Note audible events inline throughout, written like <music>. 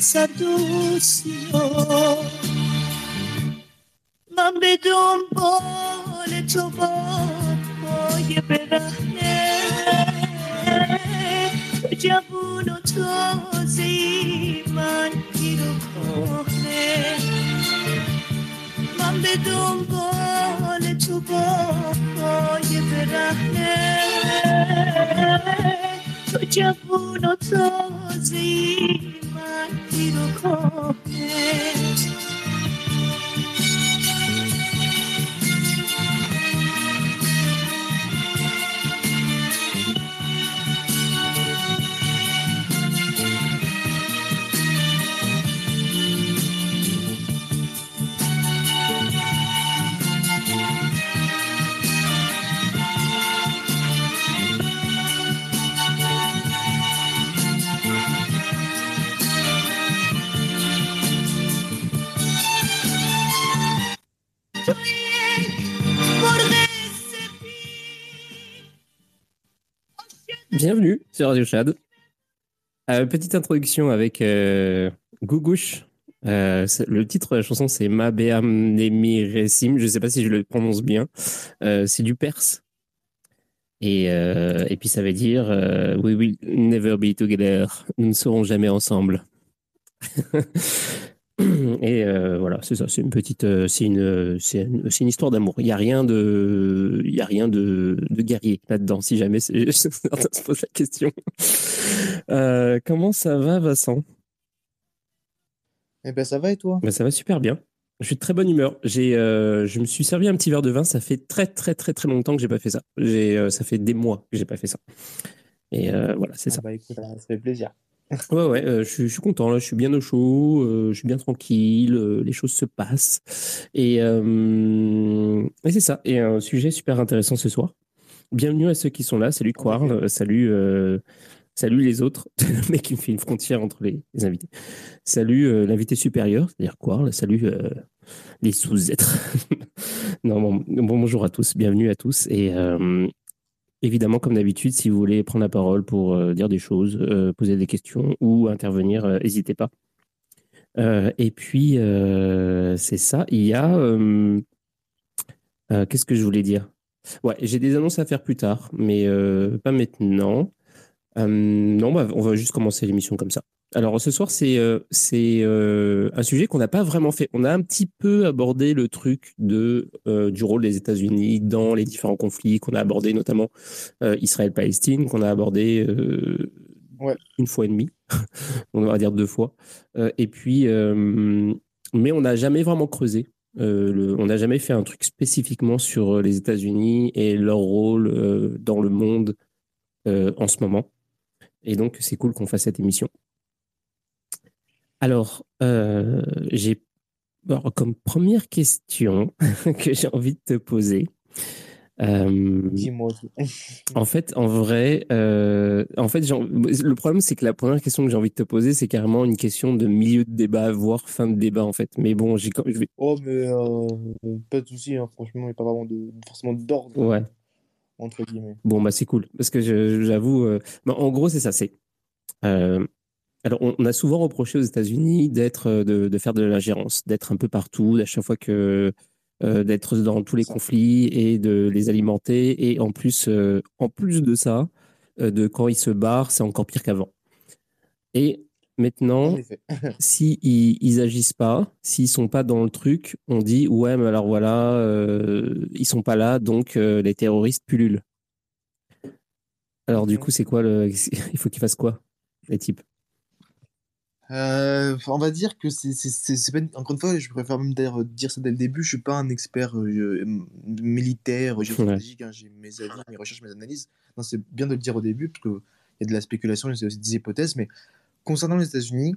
سر sur Radio Chad. Euh, petite introduction avec euh, Gougouche. Euh, le titre de la chanson, c'est Ma Beam Nemi Resim. Je ne sais pas si je le prononce bien. Euh, c'est du perse. Et, euh, et puis ça veut dire We will never be together. Nous ne serons jamais ensemble. <laughs> Et euh, voilà, c'est ça. C'est une petite, euh, c'est une, c'est une, c'est une histoire d'amour. Il y a rien de, il y a rien de, de guerrier là-dedans. Si jamais certains <laughs> se posent la question. Euh, comment ça va, Vincent? Eh ben ça va et toi? Ben, Ça va super bien. Je suis de très bonne humeur. J'ai, euh, je me suis servi un petit verre de vin. Ça fait très très très très longtemps que j'ai pas fait ça. J'ai, euh, ça fait des mois que j'ai pas fait ça. Et euh, voilà, c'est Ah ça. bah écoute, ça fait plaisir. Ouais, ouais, euh, je, suis- je suis content, là, je suis bien au chaud, euh, je suis bien tranquille, euh, les choses se passent. Et, et c'est ça, et un sujet super intéressant ce soir. Bienvenue à ceux qui sont là, salut Quarl, salut, salut les autres, le <laughs> mec qui me fait une frontière entre les, les invités. Salut l'invité supérieur, c'est-à-dire Quarl, salut les sous-êtres. <laughs> non, bon, bon, bonjour à tous, bienvenue à tous. Et, Évidemment, comme d'habitude, si vous voulez prendre la parole pour euh, dire des choses, euh, poser des questions ou intervenir, euh, n'hésitez pas. Et puis, c'est ça. Il y a. Qu'est-ce que je voulais dire? Ouais, j'ai des annonces à faire plus tard, mais pas maintenant. Non, bah, on va juste commencer l'émission comme ça. Alors, ce soir, c'est euh, euh, un sujet qu'on n'a pas vraiment fait. On a un petit peu abordé le truc de, euh, du rôle des États-Unis dans les différents conflits qu'on a abordé, notamment Israël-Palestine, qu'on a abordé Ouais. une fois et demie, <laughs> on va dire deux fois. Et puis, mais on n'a jamais vraiment creusé. Le- on n'a jamais fait un truc spécifiquement sur les États-Unis et leur rôle dans le monde en ce moment. Et donc, c'est cool qu'on fasse cette émission. Alors, euh, j'ai alors, comme première question <laughs> que j'ai envie de te poser. euh, en fait, en vrai, euh, en fait, le problème, c'est que la première question que j'ai envie de te poser, c'est carrément une question de milieu de débat, voire fin de débat, en fait. Mais bon, j'ai, je vais, Oh mais euh, pas de souci, hein, franchement, il n'y a pas vraiment de, forcément d'ordre, ouais. entre guillemets. Bon, bah, c'est cool. Parce que j'avoue, bah, en gros, c'est ça. C'est, alors, on, on a souvent reproché aux États-Unis d'être, euh, de, de faire de l'ingérence, d'être un peu partout, à chaque fois que, euh, d'être dans tous les conflits et de les alimenter. Et en plus, euh, en plus de ça, euh, de quand ils se barrent, c'est encore pire qu'avant. Et maintenant, En effet. <laughs> si ils, ils agissent pas, s'ils sont pas dans le truc, on dit ouais, mais alors voilà, ils sont pas là, donc les terroristes pullulent. Alors du Mhm. coup, c'est quoi le <laughs> Il faut qu'ils fassent quoi, les types? Euh, on va dire que c'est, pas encore une fois, je préfère même d'ailleurs dire ça dès le début. Je suis pas un expert euh, militaire, géostratégique. hein, j'ai mes avis, mes recherches, mes analyses. Non, c'est bien de le dire au début parce qu'il y a de la spéculation, il y a aussi des hypothèses. Mais concernant les États-Unis,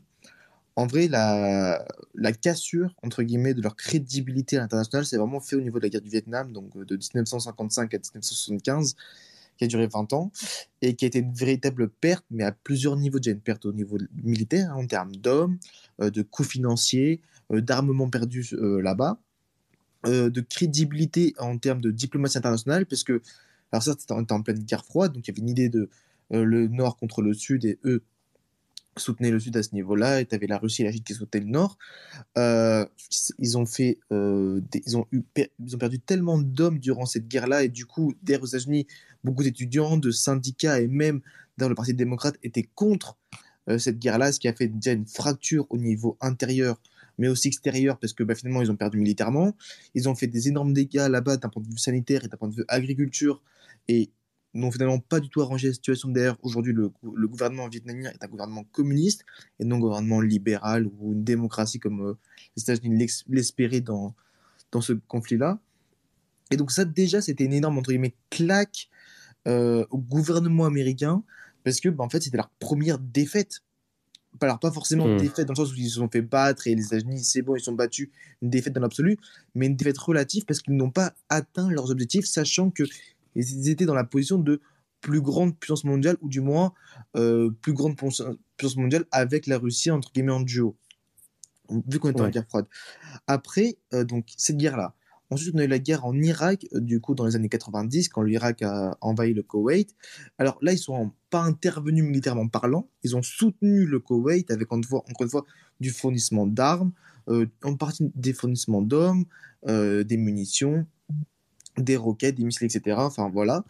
en vrai, la, la cassure entre guillemets de leur crédibilité à l'international, c'est vraiment fait au niveau de la guerre du Vietnam, donc euh, de 1955 à 1975 qui a duré 20 ans et qui a été une véritable perte, mais à plusieurs niveaux. Déjà une perte au niveau militaire, hein, en termes d'hommes, euh, de coûts financiers, euh, d'armement perdu euh, là-bas, euh, de crédibilité en termes de diplomatie internationale, parce que, alors ça, c'était en, en pleine guerre froide, donc il y avait une idée de le Nord contre le Sud, et eux soutenaient le Sud à ce niveau-là, et tu avais la Russie et la Chine qui soutenaient le Nord. Euh, ils ont fait, euh, ils ont ils ont perdu tellement d'hommes durant cette guerre-là, et du coup, derrière aux États-Unis, beaucoup d'étudiants, de syndicats et même dans le Parti démocrate étaient contre euh, cette guerre-là, ce qui a fait déjà une fracture au niveau intérieur, mais aussi extérieur, parce que bah, finalement, ils ont perdu militairement. Ils ont fait des énormes dégâts là-bas d'un point de vue sanitaire et d'un point de vue agriculture, n'ont finalement pas du tout arrangé la situation. D'ailleurs, aujourd'hui, le, le gouvernement vietnamien est un gouvernement communiste et non un gouvernement libéral ou une démocratie comme euh, les États-Unis l'espéraient dans, dans ce conflit-là. Et donc ça, déjà, c'était une énorme, entre guillemets, claque euh, au gouvernement américain, parce que, bah, en fait, c'était leur première défaite. Pas- Alors, pas forcément Mm. défaite dans le sens où ils se sont fait battre et les États-Unis, c'est bon, ils sont battus, une défaite dans l'absolu, mais une défaite relative parce qu'ils n'ont pas atteint leurs objectifs, sachant que ils étaient dans la position de plus grande puissance mondiale, ou du moins euh, plus grande puissance mondiale avec la Russie, entre guillemets, en duo, vu qu'on était en Ouais. guerre froide. Après, euh, donc, cette guerre-là. Ensuite, on a eu la guerre en Irak, euh, du coup, dans les années 90, quand l'Irak a envahi le Koweït. Alors là, ils sont pas intervenus militairement parlant, ils ont soutenu le Koweït avec, encore une fois, encore une fois du fournissement d'armes, en partie des fournissements d'hommes, des munitions, des roquettes, des missiles, etc. Enfin, voilà.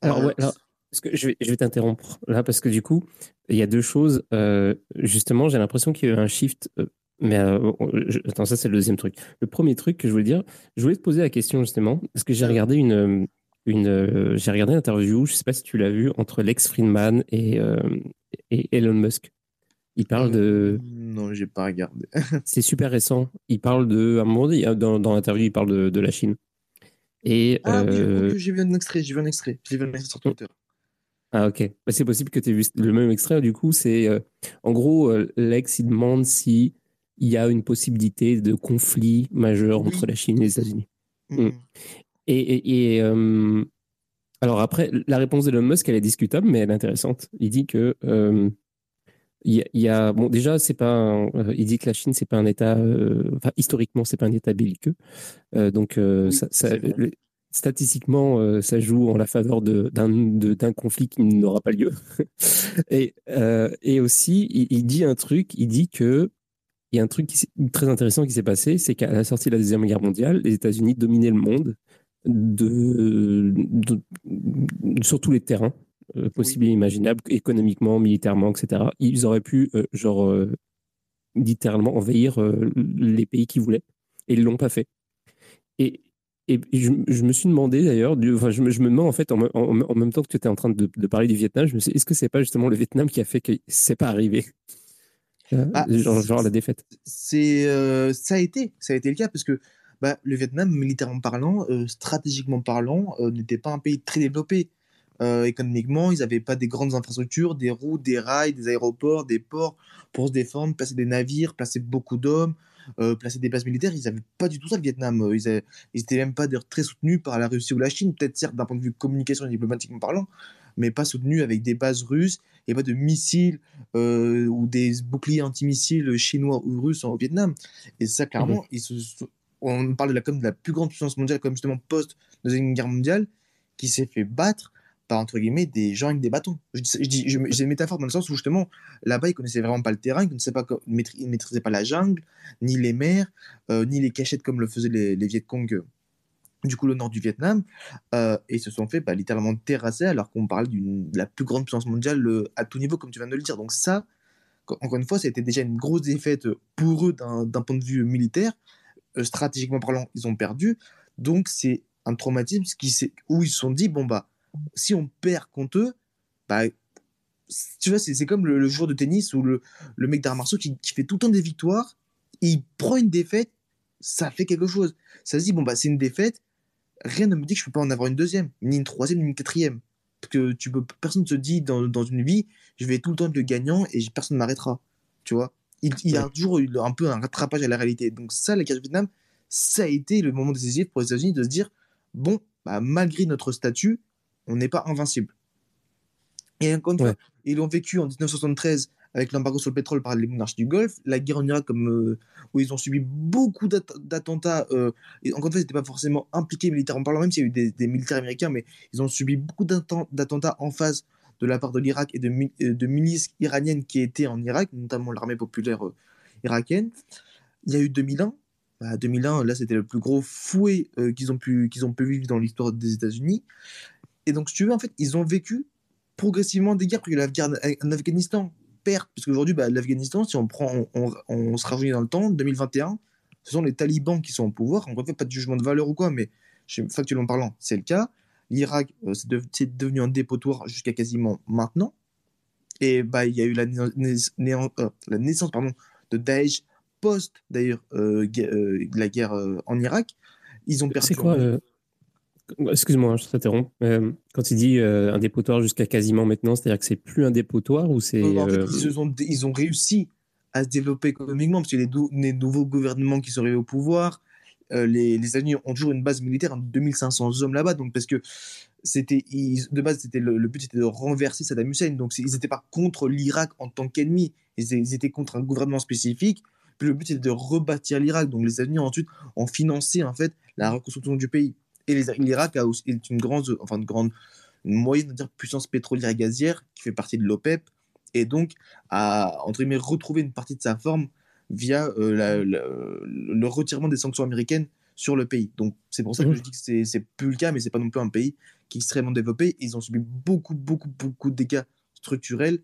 Alors, Euh, ouais, alors, parce que je vais, je vais t'interrompre là, parce que du coup, il y a deux choses. Euh, justement, j'ai l'impression qu'il y a eu un shift. euh, mais euh, je- attends, ça, c'est le deuxième truc. Le premier truc que je voulais dire, je voulais te poser la question justement, parce que j'ai regardé une, une, j'ai regardé une interview, je sais pas si tu l'as vu, entre Lex Friedman et, et Elon Musk. Il parle de. Non, j'ai pas regardé. <laughs> C'est super récent. Il parle de. À un moment donné, dans, dans l'interview, il parle de, de la Chine. Et. Ah euh, j'ai vu un extrait, j'ai vu un extrait. J'ai vu un extrait sur Twitter. Ah ok, Bah, c'est possible que tu aies vu le même extrait. Du coup, c'est euh, en gros, euh, Lex il demande si il y a une possibilité de conflit majeur Oui. entre la Chine et les États-Unis. Mm. Mm. Et, et- et, euh, alors après, la réponse d'Elon Musk, elle est discutable, mais elle est intéressante. Il dit que il y, a- bon déjà c'est pas un- euh, il dit que la Chine c'est pas un État euh, enfin historiquement c'est pas un État belliqueux. Euh, donc euh, Oui, ça, ça- c'est vrai. le- statistiquement ça joue en la faveur de- d'un conflit qui n'aura pas lieu. <laughs> Et et aussi il, il dit un truc il dit que il y a un truc qui très intéressant qui s'est passé c'est qu'à la sortie de la deuxième guerre mondiale les États-Unis dominaient le monde de, de- sur tous les terrains euh, possibles et imaginables, économiquement, militairement, etc. Ils auraient pu, euh, genre, euh, littéralement envahir les pays qu'ils voulaient, et ils l'ont pas fait. Et, et je, je me suis demandé d'ailleurs, enfin, je, me, je me demande en fait, en, me- en- en même temps que tu étais en train de, de parler du Vietnam, je me suis dit, est-ce que c'est pas justement le Vietnam qui a fait que c'est pas arrivé? Ah, genre, la défaite. c'est euh, ça a été ça a été le cas parce que bah, le Vietnam militairement parlant euh, stratégiquement parlant euh, n'était pas un pays très développé Euh, économiquement ils n'avaient pas des grandes infrastructures des routes des rails des aéroports des ports pour se défendre placer des navires placer beaucoup d'hommes euh, placer des bases militaires. Ils n'avaient pas du tout ça le Vietnam. Euh, ils, avaient- ils étaient même pas très soutenus par la Russie ou la Chine peut-être certes d'un point de vue communication et diplomatiquement parlant mais pas soutenus avec des bases russes et pas de missiles euh, ou des boucliers antimissiles chinois ou russes au Vietnam. Et ça, clairement, ils se sont- on parle de la, comme de la plus grande puissance mondiale, comme justement post-deuxième guerre mondiale, qui s'est fait battre par, entre guillemets, des gens avec des bâtons. Je dis, je j'ai une métaphore dans le sens où, justement, là-bas, ils connaissaient vraiment pas le terrain, ils connaissaient pas, ils maîtri- ils maîtrisaient pas la jungle, ni les mers, euh, ni les cachettes comme le faisaient les, les Viet Cong, euh, du coup, le nord du Vietnam, euh, et ils se sont fait bah, littéralement terrasser alors qu'on parle d'une- de la plus grande puissance mondiale à tout niveau, comme tu viens de le dire. Donc ça, co- encore une fois, été déjà une grosse défaite pour eux d'un point de vue militaire. Stratégiquement parlant, ils ont perdu. Donc c'est un traumatisme qui où ils se sont dit, bon, bah, si on perd contre eux, bah, tu vois, c'est comme le, le joueur de tennis ou le, le mec d'arts martiaux qui, qui fait tout le temps des victoires, il prend une défaite, ça fait quelque chose. Ça se dit, bon, bah, c'est une défaite, rien ne me dit que je peux pas en avoir une deuxième, ni une troisième, ni une quatrième. Parce que tu peux, personne ne se dit dans, dans une vie, je vais tout le temps être le gagnant et personne ne m'arrêtera. Tu vois il, il y a Ouais. toujours eu un peu un rattrapage à la réalité. Donc, ça, la guerre du Vietnam, ça a été le moment décisif pour les États-Unis de se dire bon, bah, malgré notre statut, on n'est pas invincible. Et encore une Ouais. fois, ils l'ont vécu en 1973 avec l'embargo sur le pétrole par les monarchies du Golfe, la guerre en Irak comme, euh, où ils ont subi beaucoup d'att- d'attentats. euh, et encore une fois, ils n'étaient pas forcément impliqués militairement parlant, même s'il y a eu des, des militaires américains, mais ils ont subi beaucoup d'atten- d'attentats en face de la part de l'Irak et de, euh, de milices iraniennes qui étaient en Irak, notamment l'armée populaire euh, irakienne. Il y a eu 2001. Bah, 2001, là, c'était le plus gros fouet qu'ils ont, pu, qu'ils ont pu vivre dans l'histoire des États-Unis. Et donc, si tu veux, en fait, ils ont vécu progressivement des guerres, parce que la guerre en Afghanistan, perte, parce qu'aujourd'hui, bah, l'Afghanistan, si on prend, on, on, on se rajeunit dans le temps, 2021, ce sont les talibans qui sont au pouvoir. Encore une fois, pas de jugement de valeur ou quoi, mais factuellement parlant, c'est le cas. L'Irak, euh, c'est de- c'est devenu un dépotoir jusqu'à quasiment maintenant. Et bah, il y a eu la, euh, la naissance pardon, de Daesh post, d'ailleurs, euh, euh, la guerre euh, en Irak. Ils ont perdu. C'est quoi Excuse-moi, je t'interromps. Euh, quand il dit euh, un dépotoir jusqu'à quasiment maintenant, c'est-à-dire que c'est plus un dépotoir ou c'est. Euh, en fait, ils, ont réussi à se développer économiquement parce que les, nouveaux gouvernements qui sont arrivés au pouvoir, euh, les, les États-Unis ont toujours une base militaire de 2500 hommes là-bas. Donc, parce que c'était, ils- de base, c'était le, le but c'était de renverser Saddam Hussein. Donc, ils n'étaient pas contre l'Irak en tant qu'ennemi. Ils, étaient- ils étaient contre un gouvernement spécifique. Puis le but c'était de rebâtir l'Irak. Donc, les États-Unis ensuite ont financé en fait la reconstruction du pays. Et l'Irak a est une grande, enfin, une grande, une moyenne, dire, puissance pétrolière et gazière qui fait partie de l'OPEP et donc à entre guillemets retrouver une partie de sa forme via euh, la- la- le retirement des sanctions américaines sur le pays. Donc c'est pour ça que Mhm. je dis que c'est plus le cas, mais c'est pas non plus un pays qui est extrêmement développé. Ils ont subi beaucoup beaucoup beaucoup de dégâts structurels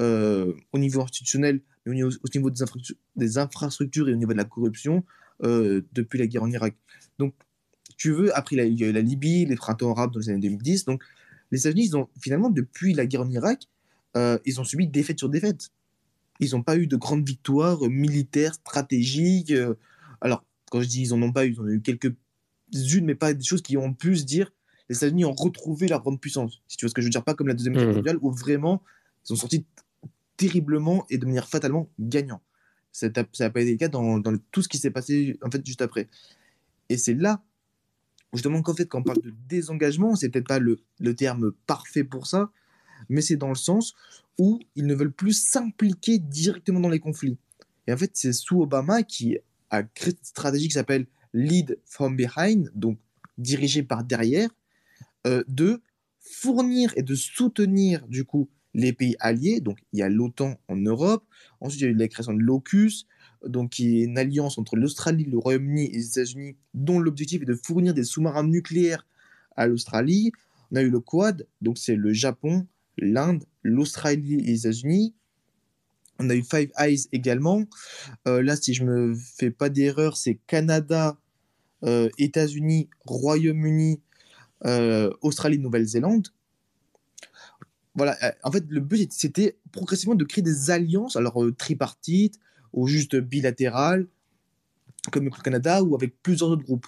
euh, au niveau institutionnel, mais au niveau, au niveau des, infrastructures, des infrastructures et au niveau de la corruption euh, depuis la guerre en Irak. Donc tu veux, après la- il y a eu la Libye, les printemps arabes dans les années 2010. Donc les États-Unis, ils ont finalement depuis la guerre en Irak, euh, ils ont subi défaite sur défaite. Ils n'ont pas eu de grandes victoires militaires, stratégiques. euh. alors, quand je dis ils n'en ont pas eu, ils en ont eu quelques-unes, mais pas des choses qui ont pu se dire les États-Unis ont retrouvé leur grande puissance. Si tu vois ce que je veux dire, pas comme la Deuxième Guerre Mhm. mondiale, où vraiment, ils sont sortis terriblement et de manière fatalement gagnants. Ça n'a pas été le cas dans, dans le- tout ce qui s'est passé en fait juste après. Et c'est là, justement, qu'en fait, quand on parle de désengagement, c'est peut-être pas le, le terme parfait pour ça, mais c'est dans le sens où ils ne veulent plus s'impliquer directement dans les conflits. Et en fait, c'est sous Obama qui a créé cette stratégie qui s'appelle Lead from Behind, donc dirigé par derrière, euh, de fournir et de soutenir du coup les pays alliés. Donc il y a l'OTAN en Europe, ensuite il y a eu la création de l'OCUS, donc qui est une alliance entre l'Australie, le Royaume-Uni et les États-Unis, dont l'objectif est de fournir des sous-marins nucléaires à l'Australie. On a eu le Quad, donc c'est le Japon, l'Inde, l'Australie et les États-Unis. On a eu Five Eyes également. Euh, là, si je me fais pas d'erreur, c'est Canada, euh, États-Unis, Royaume-Uni, euh, Australie, Nouvelle-Zélande. Voilà, en fait, le but c'était progressivement de créer des alliances, alors tripartites ou juste bilatérales, comme avec le Canada ou avec plusieurs autres groupes.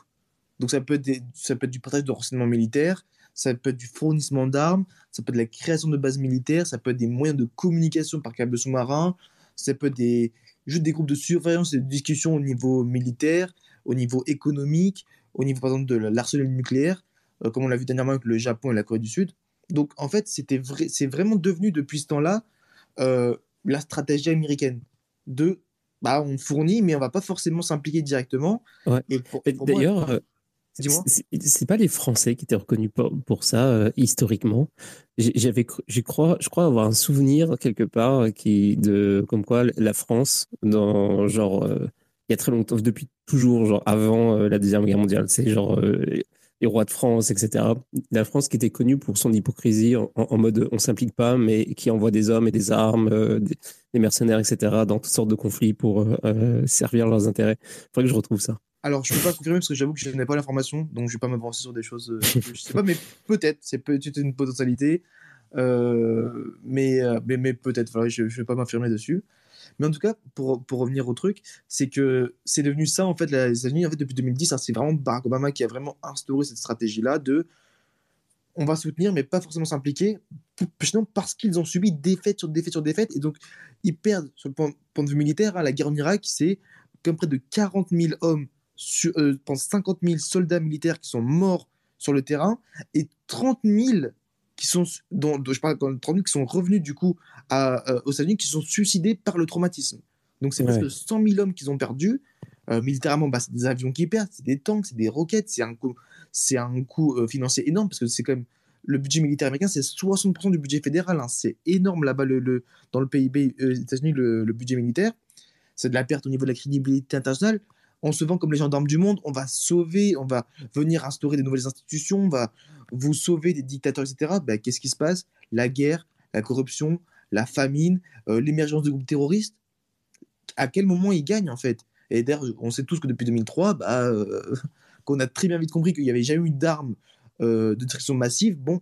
Donc ça peut être, ça peut être du partage de renseignements militaires, ça peut être du fournissement d'armes, ça peut être de la création de bases militaires, ça peut être des moyens de communication par câble sous-marin, ça peut être des, juste des groupes de surveillance et de discussion au niveau militaire, au niveau économique, au niveau par exemple de l'arsenal nucléaire, euh, comme on l'a vu dernièrement avec le Japon et la Corée du Sud. Donc en fait, c'était vrai, c'est vraiment devenu depuis ce temps-là euh, la stratégie américaine de bah, on fournit, mais on va pas forcément s'impliquer directement. Ouais. Et Et moi- D'ailleurs, euh, Dis-moi. c'est pas les Français qui étaient reconnus pour, pour ça euh, historiquement. J'avais, j'ai crois, je crois avoir un souvenir quelque part euh, qui de comme quoi la France, dans genre euh, il y a très longtemps, depuis toujours, genre avant euh, la deuxième guerre mondiale, c'est genre les rois de France, etc. La France qui était connue pour son hypocrisie en, en mode on s'implique pas, mais qui envoie des hommes et des armes, euh, des, des mercenaires, etc. dans toutes sortes de conflits pour euh, euh, servir leurs intérêts. Faudrait que je retrouve ça. Alors, je peux pas confirmer parce que j'avoue que je n'ai pas l'information, donc je vais pas m'avancer sur des choses <laughs> que je sais pas, mais peut-être, c'est peut-être une potentialité. Mais mais, mais peut-être, je ne vais pas m'affirmer dessus. Mais en tout cas, pour, pour revenir au truc, c'est que c'est devenu ça, en fait, les États-Unis, en fait, depuis 2010, hein, c'est vraiment Barack Obama qui a vraiment instauré cette stratégie-là de on va soutenir, mais pas forcément s'impliquer, parce qu'ils ont subi défaite sur défaite sur défaite, et donc ils perdent, sur le point, point de vue militaire, hein, la guerre en Irak, c'est comme près de 40 000 hommes, sur, euh, 50 000 soldats militaires qui sont morts sur le terrain, et 30 000 qui sont, dont, je parle 30 000 qui sont revenus du coup à, euh, aux États-Unis, qui sont suicidés par le traumatisme. Donc c'est presque 100 000 hommes qu'ils ont perdus. Euh, militairement, bah, c'est des avions qui perdent, c'est des tanks, c'est des roquettes, c'est un coût, c'est un coût euh, financier énorme parce que c'est quand même le budget militaire américain, c'est 60% du budget fédéral. Hein. c'est énorme là-bas le, le, dans le PIB des États-Unis, le, le, budget militaire. C'est de la perte au niveau de la crédibilité internationale. On se vend comme les gendarmes du monde, on va sauver, on va venir instaurer des nouvelles institutions, on va vous sauver des dictateurs, etc. Bah, Qu'est-ce qui se passe? La guerre, la corruption, la famine, euh, l'émergence de groupes terroristes. À quel moment ils gagnent en fait? Et d'ailleurs, on sait tous que depuis 2003, bah, euh, <laughs> qu'on a très bien vite compris qu'il n'y avait jamais eu d'armes euh, de destruction massive. Bon,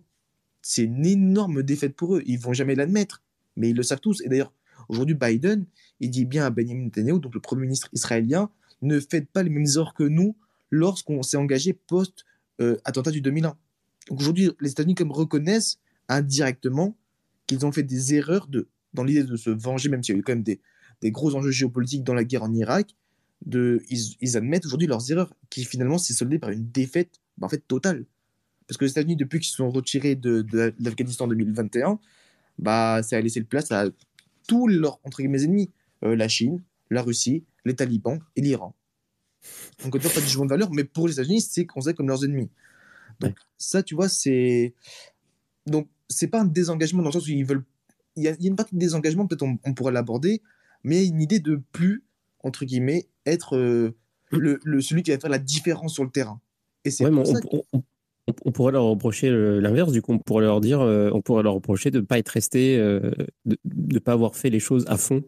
c'est une énorme défaite pour eux. Ils vont jamais l'admettre, mais ils le savent tous. Et d'ailleurs, aujourd'hui, Biden, il dit bien à Benjamin Netanyahu, donc le premier ministre israélien, ne faites pas les mêmes erreurs que nous lorsqu'on s'est engagé post-attentat du 2001. Donc aujourd'hui, les États-Unis comme reconnaissent indirectement qu'ils ont fait des erreurs de, dans l'idée de se venger, même s'il y a eu quand même des, des, gros enjeux géopolitiques dans la guerre en Irak. De, ils, ils admettent aujourd'hui leurs erreurs, qui finalement s'est soldée par une défaite bah, en fait totale. Parce que les États-Unis, depuis qu'ils se sont retirés de, de, l'Afghanistan en 2021, bah, ça a laissé place à tous leurs entre guillemets ennemis euh, la Chine, la Russie, les talibans et l'Iran. Donc, on pas de jugement de valeur, mais pour les États-Unis, c'est considéré comme leurs ennemis. Donc, ça, tu vois, c'est. Donc, c'est pas un désengagement dans le sens où ils veulent. Il y a, il y a une partie de désengagement, peut-être on, on, pourrait l'aborder, mais il y a une idée de plus, entre guillemets, être euh, le, le, celui qui va faire la différence sur le terrain. Et c'est ouais, on, que... on, on, pourrait leur reprocher l'inverse, du coup, on pourrait leur dire, euh, on pourrait leur reprocher de ne pas être resté, euh, de ne pas avoir fait les choses à fond,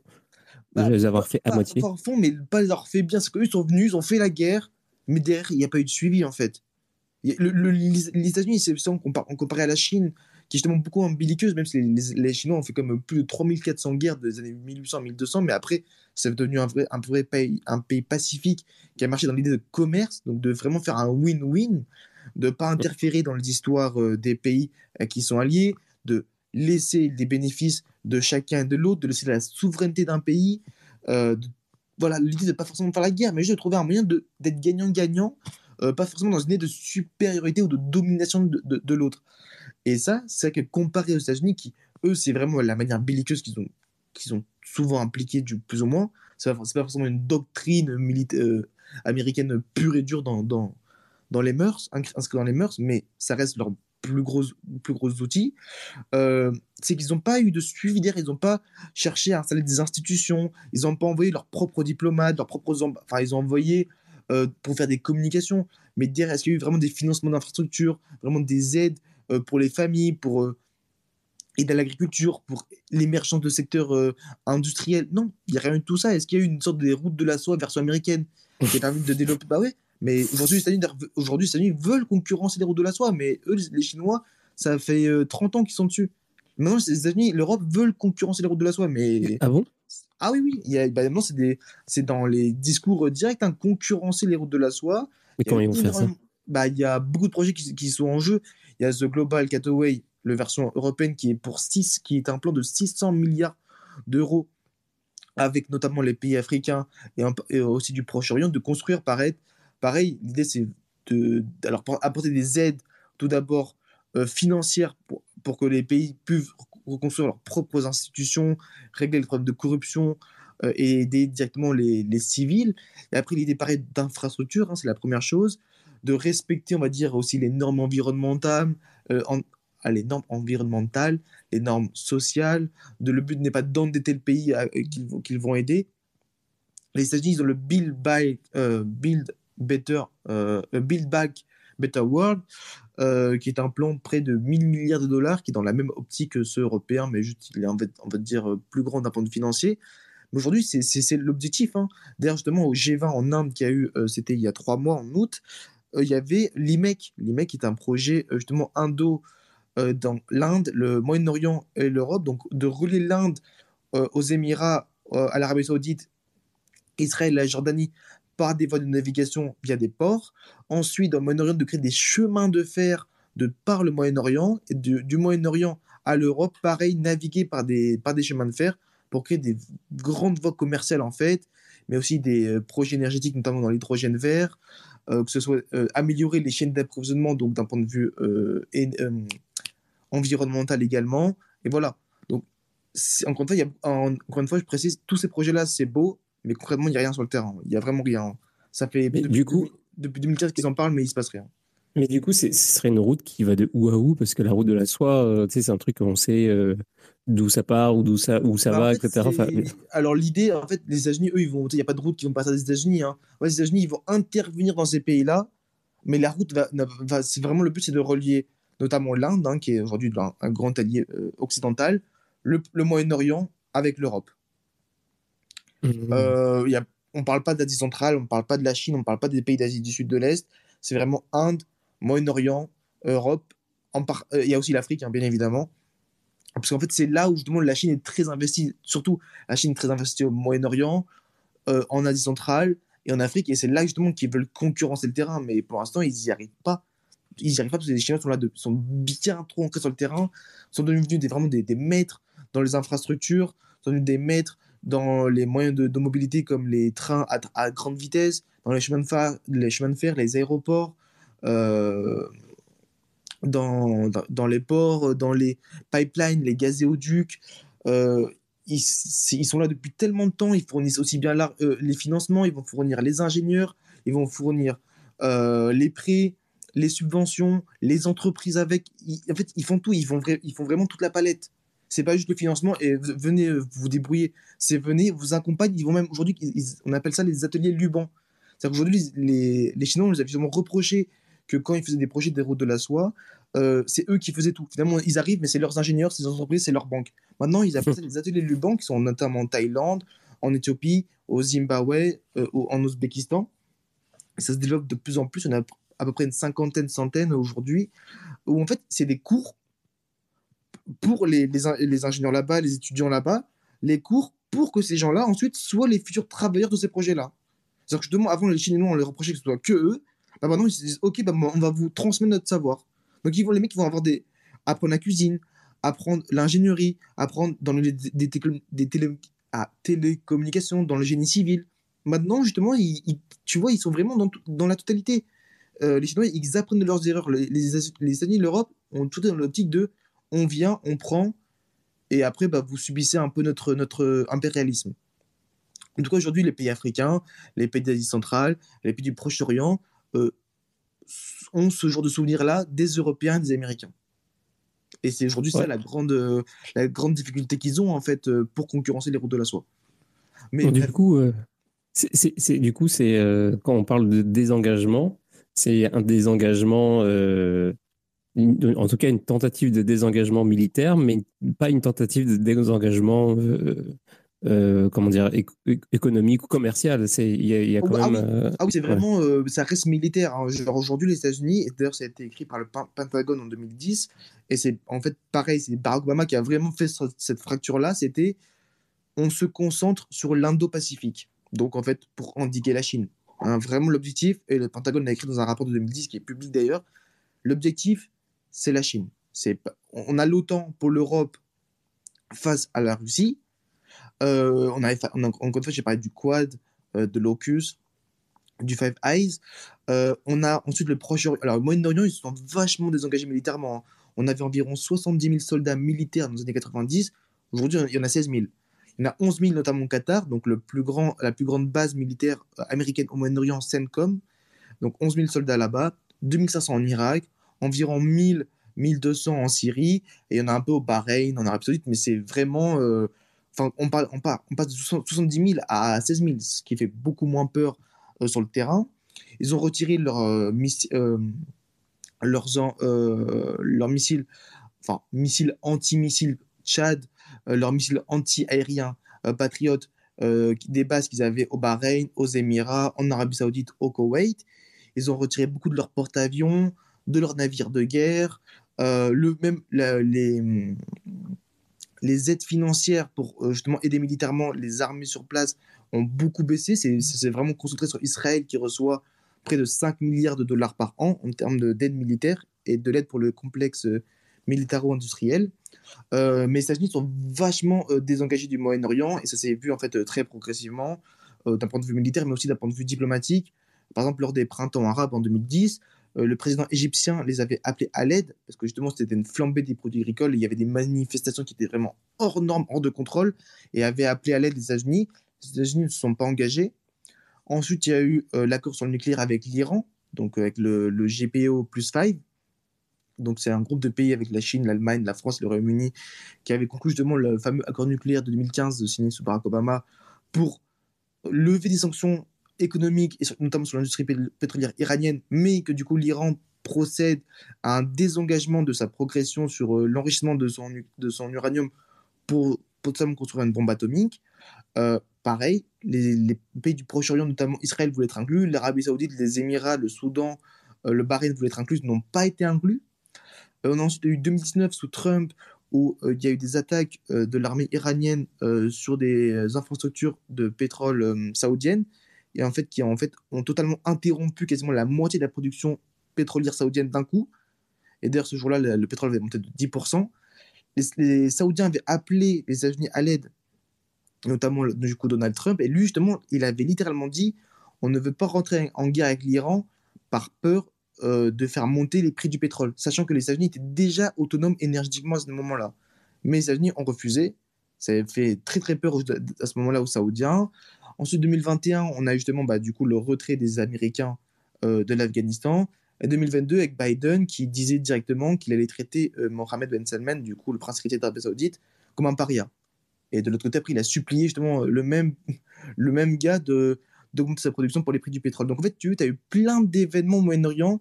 bah, les avoir fait à moitié. Pas fond, mais pas les avoir fait bien. Parce qu'eux, ils sont venus, ils ont fait la guerre, mais derrière, il n'y a pas eu de suivi, en fait. Le, le, les États-Unis, c'est compare à la Chine, qui est justement beaucoup belliqueuse, même si les, les, les, Chinois ont fait comme plus de 3400 guerres des années 1800-1200, mais après, c'est devenu un vrai, un vrai pays, un pays pacifique qui a marché dans l'idée de commerce, donc de vraiment faire un win-win, de ne pas interférer dans les histoires euh, des pays euh, qui sont alliés, de laisser les bénéfices de chacun et de l'autre, de laisser la souveraineté d'un pays. Euh, de, voilà, l'idée de pas forcément faire la guerre, mais juste de trouver un moyen d'être gagnant-gagnant euh, pas forcément dans une idée de supériorité ou de domination de, de, l'autre. Et ça, c'est que comparé aux États-Unis, qui, eux, c'est vraiment la manière belliqueuse qu'ils ont, qu'ils ont souvent impliqué du plus ou moins, c'est pas, pas forcément une doctrine militaire, euh, américaine pure et dure dans, dans, dans les mœurs, inscrit dans les mœurs, mais ça reste leur plus gros, plus gros euh, c'est qu'ils n'ont pas eu de suivi derrière, ils n'ont pas cherché à installer des institutions, ils n'ont pas envoyé leurs propres diplomates, leurs propres... Enfin, ils ont envoyé euh, pour faire des communications. Mais derrière, est-ce qu'il y a eu vraiment des financements d'infrastructures, vraiment des aides euh, pour les familles, pour euh, aider à l'agriculture, pour l'émergence de secteurs euh, industriels? Non, il n'y a rien de tout ça. Est-ce qu'il y a eu une sorte de route de la soie version américaine qui a permis de développer? Bah ouais. Mais aujourd'hui, les États-Unis États veulent concurrencer les routes de la soie, mais eux, les Chinois, ça fait 30 ans qu'ils sont dessus. Maintenant, les États-Unis, l'Europe veulent concurrencer les routes de la soie, mais. Ah bon? Ah oui, oui. Il y a, bah, c'est dans les discours directs, hein, concurrencer les routes de la soie. Mais comment ils vont faire ça? bah, Il y a beaucoup de projets qui, qui, sont en jeu. Il y a The Global Cataway, la version européenne, qui est pour 6, qui est un plan de 600 milliards d'euros avec notamment les pays africains et, un, et aussi du Proche-Orient, de construire pareil. Pareil, l'idée c'est de, alors, apporter des aides tout d'abord euh, financières pour, pour que les pays puissent reconstruire leurs propres institutions, régler les problèmes de corruption euh, et aider directement les, civils. Et après, l'idée pareil d'infrastructure, hein, c'est la première chose, de respecter, on va dire, aussi les normes environnementales, euh, ah, les normes environnementales, les normes sociales. Le but n'est pas d'endetter le pays euh, qu'ils qu vont aider. Les États-Unis, ont le Build, by, build Better, Build Back Better World, euh, qui est un plan près de 1000 milliards de dollars, qui est dans la même optique que ceux européens, mais juste il est en fait, on va dire plus grand d'un point de financier. Mais aujourd'hui, c'est l'objectif. Hein. D'ailleurs, justement, au G20 en Inde, qui a eu, euh, c'était il y a trois mois, en août, euh, il y avait l'IMEC. L'IMEC est un projet, euh, justement, indo, euh, dans l'Inde, le Moyen-Orient et l'Europe, donc de relier l'Inde euh, aux Émirats, euh, à l'Arabie Saoudite, Israël, la Jordanie, par des voies de navigation via des ports. Ensuite, dans le Moyen-Orient, de créer des chemins de fer de par le Moyen-Orient, et du, Moyen-Orient à l'Europe, pareil, naviguer par des, par des chemins de fer pour créer des grandes voies commerciales, en fait, mais aussi des euh, projets énergétiques, notamment dans l'hydrogène vert, euh, que ce soit euh, améliorer les chaînes d'approvisionnement, donc d'un point de vue environnemental également. Et voilà. Donc, encore une fois, il y a, en- encore une fois, je précise, tous ces projets-là, c'est beau, mais concrètement, il n'y a rien sur le terrain. Il n'y a vraiment rien. Ça fait Mais depuis, du coup- depuis 2015 qu'ils en parlent, mais il ne se passe rien. Mais du coup, ce serait une route qui va de où à où, parce que la route de la soie, euh, c'est un truc qu'on sait euh, d'où ça part ou d'où ça, où ça Bah, en va, fait, etc. Enfin, Alors l'idée, en fait, les États-Unis, eux, ils vont, il n'y a pas de route qui vont passer des États-Unis. Hein. Ouais, les États-Unis, ils vont intervenir dans ces pays-là, mais la route va, n'a- va- c'est vraiment le but, c'est de relier notamment l'Inde, hein, qui est aujourd'hui un, un grand allié euh, occidental, le, le Moyen-Orient avec l'Europe. Mhm. Euh, on parle pas d'Asie centrale, on parle pas de la Chine, on parle pas des pays d'Asie du Sud, de l'Est. C'est vraiment Inde, Moyen-Orient, Europe. Euh, il y a aussi l'Afrique, hein, bien évidemment. Parce qu'en fait, c'est là où justement la Chine est très investie. Surtout, la Chine est très investie au Moyen-Orient, euh, en Asie centrale et en Afrique. Et c'est là justement qu'ils veulent concurrencer le terrain. Mais pour l'instant, ils n'y arrivent pas. Ils n'y arrivent pas parce que les Chinois sont là, sont bien trop ancrés sur le terrain, sont devenus des, vraiment des, des maîtres dans les infrastructures, sont devenus des maîtres dans les moyens de, mobilité comme les trains à, grande vitesse, dans les chemins de, fer, les chemins de fer, les aéroports, euh, dans, dans, les ports, dans les pipelines, les gazéoducs. Euh, ils, ils sont là depuis tellement de temps, ils fournissent aussi bien euh, les financements, ils vont fournir les ingénieurs, ils vont fournir les prêts, les subventions, les entreprises avec. En fait, ils font tout, ils ils font vraiment toute la palette. C'est pas juste le financement et venez euh, vous débrouiller. C'est venez, vous accompagnent. Ils vont même aujourd'hui, on appelle ça les ateliers Luban. C'est-à-dire qu'aujourd'hui, les, les Chinois, on nous a justement reproché que quand ils faisaient des projets des routes de la soie, euh, c'est eux qui faisaient tout. Finalement, ils arrivent, mais c'est leurs ingénieurs, c'est leurs entreprises, c'est leurs banques. Maintenant, ils appellent ça les ateliers Luban, qui sont notamment en Thaïlande, en Éthiopie, au Zimbabwe, euh, en Ouzbékistan. Ça se développe de plus en plus. On a à peu près une cinquantaine, centaine aujourd'hui, où en fait, c'est des cours pour les, les, les ingénieurs là-bas, les étudiants là-bas, les cours pour que ces gens-là, ensuite, soient les futurs travailleurs de ces projets-là. C'est-à-dire que justement, avant, les Chinois, on leur reprochait que ce soit que eux. Bah maintenant, ils se disent, OK, bah, on va vous transmettre notre savoir. Donc, ils vont, les mecs, vont avoir des... apprendre la cuisine, apprendre l'ingénierie, apprendre dans les, des, télécom- des télé, ah, télécommunications, dans le génie civil. Maintenant, justement, ils, tu vois, ils sont vraiment dans, dans la totalité. Euh, les Chinois, ils apprennent de leurs erreurs. Les, les, les États-Unis, l'Europe, ont tout dans l'optique de on vient, on prend, et après, bah, vous subissez un peu notre, notre impérialisme. En tout cas, aujourd'hui, les pays africains, les pays d'Asie centrale, les pays du Proche-Orient euh, ont ce genre de souvenirs-là des Européens et des Américains. Et c'est aujourd'hui ça la grande, euh, la grande difficulté qu'ils ont en fait euh, pour concurrencer les routes de la soie. Mais Bon, du coup, du coup, c'est quand on parle de désengagement, c'est un désengagement, une- en tout cas une tentative de désengagement militaire, mais pas une tentative de désengagement, euh, euh, comment dire, éco- économique ou commercial. C'est, il y a, il y a Oh, quand ah même. oui. euh, Ah oui, c'est vraiment, ça reste militaire. hein. Aujourd'hui, les États-Unis, et d'ailleurs, ça a été écrit par le Pen- Pentagone en 2010, et c'est en fait pareil, c'est Barack Obama qui a vraiment fait ce- cette fracture-là. C'était on se concentre sur l'Indo-Pacifique. Donc en fait, pour endiguer la Chine. Hein, vraiment l'objectif, et le Pentagone l'a écrit dans un rapport de 2010 qui est public d'ailleurs, l'objectif, c'est la Chine. C'est on a l'OTAN pour l'Europe face à la Russie. Euh, on on a- encore une fois, j'ai parlé du Quad, euh, de l'AUKUS, du Five Eyes. Euh, on a ensuite le Proche-Orient. Alors, le Moyen-Orient, ils se sont vachement désengagés militairement. hein. On avait environ 70 000 soldats militaires dans les années 90. Aujourd'hui, il y en a 16 000. Il y en a 11 000 notamment au Qatar, donc le plus grand, la plus grande base militaire euh, américaine au Moyen-Orient, CENTCOM. Donc 11 000 soldats là-bas, 2500 en Irak, environ 1000, 1200 en Syrie, et il y en a un peu au Bahreïn, en Arabie Saoudite, mais c'est vraiment. euh, Enfin, on, parle, on, passe de 60 70 000 à 16 000, ce qui fait beaucoup moins peur euh, sur le terrain. Ils ont retiré leur, euh, leurs, leurs missiles, enfin, missiles anti-missiles Tchad, leurs missiles anti-aériens euh, Patriot, des bases qu'ils avaient au Bahreïn, aux Émirats, en Arabie Saoudite, au Koweït. Ils ont retiré beaucoup de leurs porte-avions, de leurs navires de guerre, Euh, le même, les, les aides financières pour euh, justement aider militairement les armées sur place ont beaucoup baissé. C'est vraiment concentré sur Israël qui reçoit près de 5 milliards de dollars par an en termes de- d'aide militaire et de l'aide pour le complexe euh, militaro-industriel. Mais les États-Unis sont vachement désengagés du Moyen-Orient et ça s'est vu en fait très progressivement d'un point de vue militaire mais aussi d'un point de vue diplomatique. Par exemple, lors des printemps arabes en 2010, euh, le président égyptien les avait appelés à l'aide parce que justement c'était une flambée des produits agricoles et il y avait des manifestations qui étaient vraiment hors normes, hors de contrôle et avait appelé à l'aide les États-Unis. Les États-Unis ne se sont pas engagés. Ensuite, il y a eu euh, l'accord sur le nucléaire avec l'Iran, donc euh, avec le, GPO plus 5. Donc c'est un groupe de pays avec la Chine, l'Allemagne, la France, le Royaume-Uni qui avait conclu justement le fameux accord nucléaire de 2015 signé sous Barack Obama pour lever des sanctions économiques et notamment sur l'industrie pé- pétrolière iranienne, mais que du coup l'Iran procède à un désengagement de sa progression sur euh, l'enrichissement de son, uranium pour potentiellement construire une bombe atomique. Euh, pareil, les, pays du Proche-Orient, notamment Israël, voulaient être inclus, l'Arabie Saoudite, les Émirats, le Soudan, euh, le Bahreïn voulaient être inclus, n'ont pas été inclus. On a ensuite eu 2019 sous Trump, où il y a eu des attaques de l'armée iranienne sur des infrastructures de pétrole saoudiennes, et en fait qui ont totalement interrompu quasiment la moitié de la production pétrolière saoudienne d'un coup. Et d'ailleurs, ce jour-là, le, le pétrole avait monté de 10%. Les, Saoudiens avaient appelé les États-Unis à l'aide, notamment du coup Donald Trump, et lui justement, il avait littéralement dit on ne veut pas rentrer en guerre avec l'Iran par peur euh, de faire monter les prix du pétrole, sachant que les États-Unis étaient déjà autonomes énergétiquement à ce moment-là. Mais les États-Unis ont refusé. Ça a fait très très peur à ce moment-là aux Saoudiens. Ensuite, 2021, on a justement bah, du coup le retrait des Américains euh, de l'Afghanistan. Et 2022, avec Biden qui disait directement qu'il allait traiter euh, Mohamed Ben Salman, du coup le prince héritier d'Arabie Saoudite, comme un paria. Et de l'autre côté, après, il a supplié justement le même, <laughs> le même gars d'augmenter sa production pour les prix du pétrole. Donc en fait, tu as eu plein d'événements au Moyen-Orient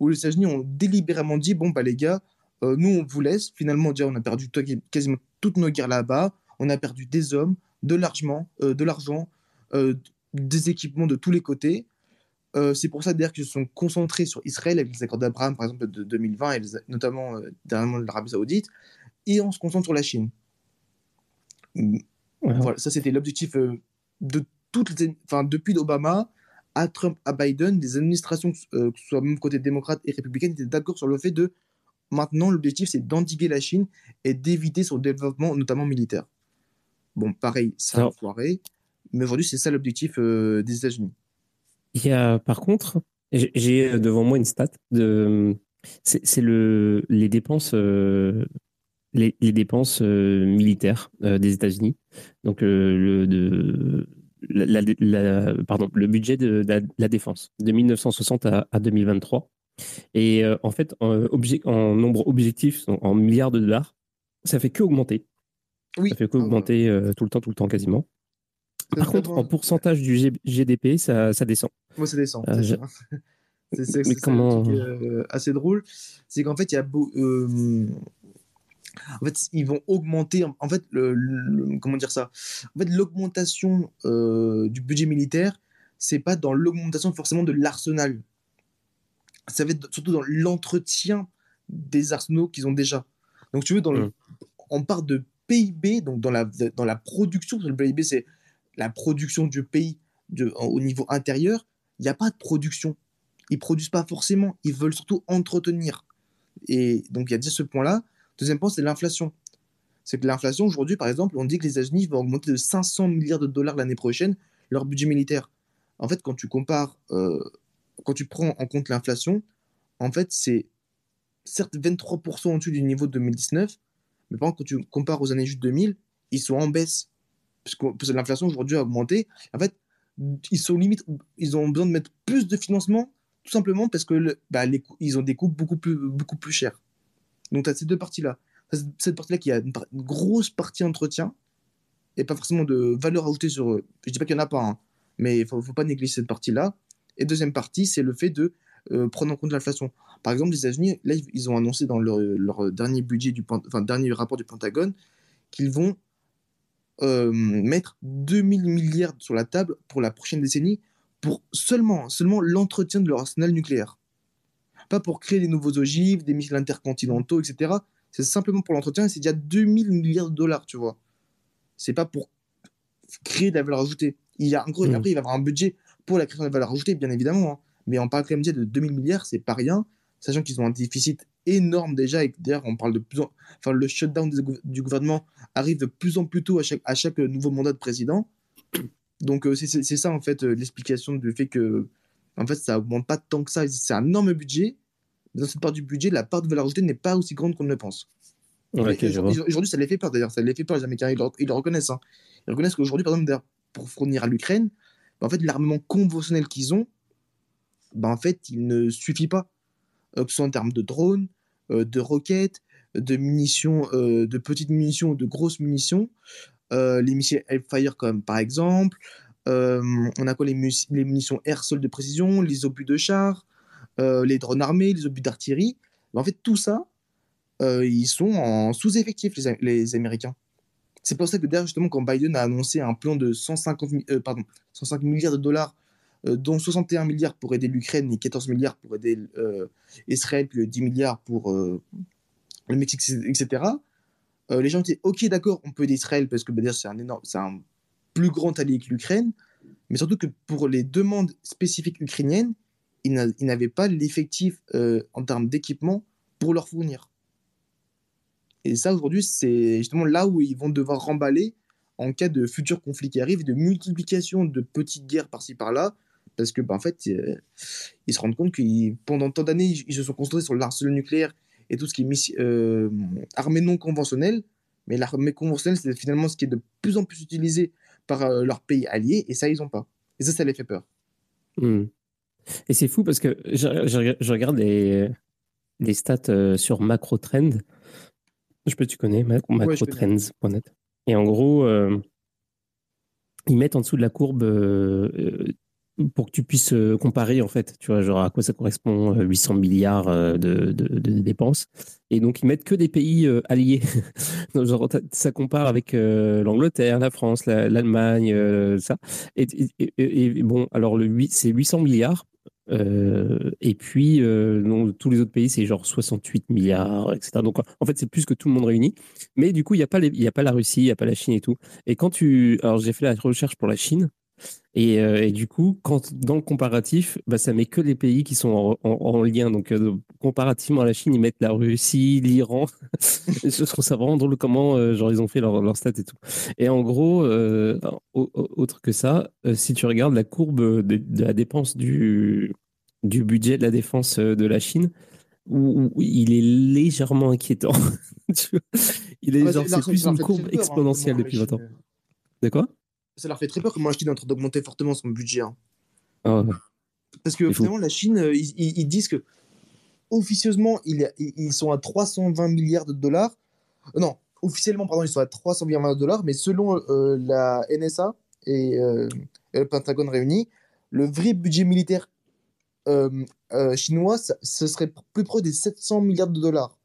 où les États-Unis ont délibérément dit bon bah les gars, euh, nous on vous laisse. Finalement, déjà on a perdu to- quasiment toutes nos guerres là-bas. On a perdu des hommes, de l'argent, euh, de l'argent, euh, des équipements de tous les côtés. Euh, c'est pour ça d'ailleurs qu'ils se sont concentrés sur Israël avec les accords d'Abraham par exemple de 2020 et les- notamment dernièrement l'Arabie Saoudite, et on se concentre sur la Chine. Voilà. Voilà, ça c'était l'objectif de toutes les, enfin depuis Obama à Trump à Biden, les administrations, que ce soit même côté démocrate et républicaine, étaient d'accord sur le fait de maintenant l'objectif c'est d'endiguer la Chine et d'éviter son développement, notamment militaire. Bon, pareil, ça a foiré, mais aujourd'hui c'est ça l'objectif euh, des États-Unis. Il y a, par contre, j'ai- j'ai devant moi une stat de, c'est le, les dépenses, euh, les, les dépenses euh, militaires euh, des États-Unis. Donc, euh, le, de, la, la- la- pardon, le budget de la, la défense de 1960 à, à 2023. Et euh, en fait, en, nombre objectif, en, milliards de dollars, ça fait que augmenter. Oui, Ça fait que augmenter euh, tout le temps, tout le temps quasiment. Par contre, en pourcentage du G- GDP, ça, ça descend. Moi, ça descend. Euh, c'est je- comment- assez drôle. C'est qu'en fait, il y a beau, euh, en fait, ils vont augmenter. En fait, le, le- comment dire ça? En fait, l'augmentation euh, du budget militaire, c'est pas dans l'augmentation forcément de l'arsenal. Ça va être surtout dans l'entretien des arsenaux qu'ils ont déjà. Donc, tu veux, dans le, Mm. on part de PIB, donc dans la, dans la production. Le PIB, c'est la production du pays de, au niveau intérieur. Il n'y a pas de production. Ils produisent pas forcément. Ils veulent surtout entretenir. Et donc, il y a déjà ce point-là. Deuxième point, c'est l'inflation. C'est que l'inflation, aujourd'hui, par exemple, on dit que les États-Unis vont augmenter de 500 milliards de dollars l'année prochaine leur budget militaire. En fait, quand tu compares, euh, quand tu prends en compte l'inflation, en fait, c'est certes 23% au-dessus du niveau de 2019, mais par contre, quand tu compares aux années juste 2000, ils sont en baisse. Parce que, l'inflation aujourd'hui a augmenté. En fait, ils sont limite, ils ont besoin de mettre plus de financement, tout simplement parce que bah, ils ont des coûts beaucoup plus, beaucoup plus chers. Donc, tu as ces deux parties-là. Cette- partie-là qui a une grosse partie entretien et pas forcément de valeur ajoutée sur eux. Je dis pas qu'il n'y en a pas, hein, mais il faut, faut pas négliger cette partie-là. Et deuxième partie, c'est le fait de euh, prendre en compte l'inflation. Par exemple, les États-Unis, là, ils- ont annoncé dans leur, leur dernier budget du enfin, dernier rapport du Pentagone qu'ils vont euh, mettre 2000 milliards sur la table pour la prochaine décennie pour seulement, seulement l'entretien de leur arsenal nucléaire. pas pour créer des nouveaux ogives, des missiles intercontinentaux, etc. C'est simplement pour l'entretien et c'est déjà 2000 milliards de dollars, tu vois. C'est pas pour créer de la valeur ajoutée. Il y a, en gros, Mm. après, il va y avoir un budget pour la création de valeur ajoutée, bien évidemment. hein. Mais on parle quand même de 2000 milliards, c'est pas rien, sachant qu'ils ont un déficit énorme déjà. Et d'ailleurs, on parle de plus en... Enfin, le shutdown du gouvernement arrive de plus en plus tôt à chaque, à chaque nouveau mandat de président. Donc, euh, c'est ça, en fait, euh, l'explication du fait que, en fait, ça augmente pas tant que ça. C'est un énorme budget. Mais dans cette part du budget, la part de valeur ajoutée n'est pas aussi grande qu'on ne le pense. Vois. Aujourd'hui, ça les fait peur d'ailleurs. Ça les fait peur, les Américains. Ils le, ils le reconnaissent. hein. Ils reconnaissent qu'aujourd'hui, par exemple, pour fournir à l'Ukraine, en fait, l'armement conventionnel qu'ils ont, bah, en fait, il ne suffit pas. Que ce soit en termes de drones, euh, de roquettes, de munitions, euh, de petites munitions, de grosses munitions. Euh, les missiles Hellfire, comme par exemple. On a quoi les, munitions air-sol de précision, les obus de char, les drones armés, les obus d'artillerie. Bah, en fait, tout ça, ils sont en sous-effectif, les Américains. C'est pour ça que d'ailleurs, justement, quand Biden a annoncé un plan de 150, mi- euh, pardon, 105 milliards de dollars, euh, dont 61 milliards pour aider l'Ukraine et 14 milliards pour aider euh, Israël, puis 10 milliards pour euh, le Mexique, etc., les gens étaient OK, d'accord, on peut aider Israël parce que bah, c'est un, un plus grand allié que l'Ukraine, mais surtout que pour les demandes spécifiques ukrainiennes, ils n'a- ils n'avaient pas l'effectif en termes d'équipement pour leur fournir. Et ça, aujourd'hui, c'est justement là où ils vont devoir remballer en cas de futurs conflits qui arrivent de multiplication de petites guerres par-ci par-là. Parce que, bah, en fait, euh, ils se rendent compte que pendant tant d'années, ils, se sont concentrés sur l'arsenal nucléaire et tout ce qui est euh, armée non conventionnelle. Mais l'armée conventionnelle, c'est finalement ce qui est de plus en plus utilisé par euh, leurs pays alliés. Et ça, ils n'ont pas. Et ça, ça les fait peur. Hmm. Et c'est fou parce que je, regarde les, les stats sur Macro Trend. Je peux, tu connais macrotrends.net. Et en gros, euh, ils mettent en dessous de la courbe euh, pour que tu puisses euh, comparer, en fait, tu vois, genre à quoi ça correspond, euh, 800 milliards de, de- de dépenses. Et donc, ils mettent que des pays euh, alliés. <laughs> Donc, genre, ça compare avec l'Angleterre, la France, la- l'Allemagne, ça. Et, et- et- et bon, alors, le 8, c'est 800 milliards. Euh, et puis, euh, non, tous les autres pays, c'est genre 68 milliards, etc. Donc, en fait, c'est plus que tout le monde réuni. Mais du coup, il n'y a, pas les- y a pas la Russie, il n'y a pas la Chine et tout. Et quand tu. Alors, j'ai fait la recherche pour la Chine. Et, euh, et du coup, quand, dans le comparatif, bah, ça met que les pays qui sont en, en- en lien. Donc, euh, comparativement à la Chine, ils mettent la Russie, l'Iran. <laughs> Je trouve ça vraiment drôle comment euh, genre, ils ont fait leur, leur stats et tout. Et en gros, au- au- autre que ça, si tu regardes la courbe de, de la dépense du, du budget de la défense de la Chine, où, où il est légèrement inquiétant. <laughs> Il est, Ah, genre, ça- c'est plus une courbe peur, hein, exponentielle depuis la 20 ans. De quoi? Ça leur fait très peur que moi, la Chine est en train d'augmenter fortement son budget. hein. Ah. Parce que finalement, la Chine, euh, ils, ils- ils disent que officieusement, ils ils sont à 320 milliards de dollars. Euh, non, officiellement, pardon, ils sont à 320 milliards de dollars, mais selon euh, la NSA et, euh, et le Pentagone réunis, le vrai budget militaire euh, chinois, ce serait plus proche des 700 milliards de dollars.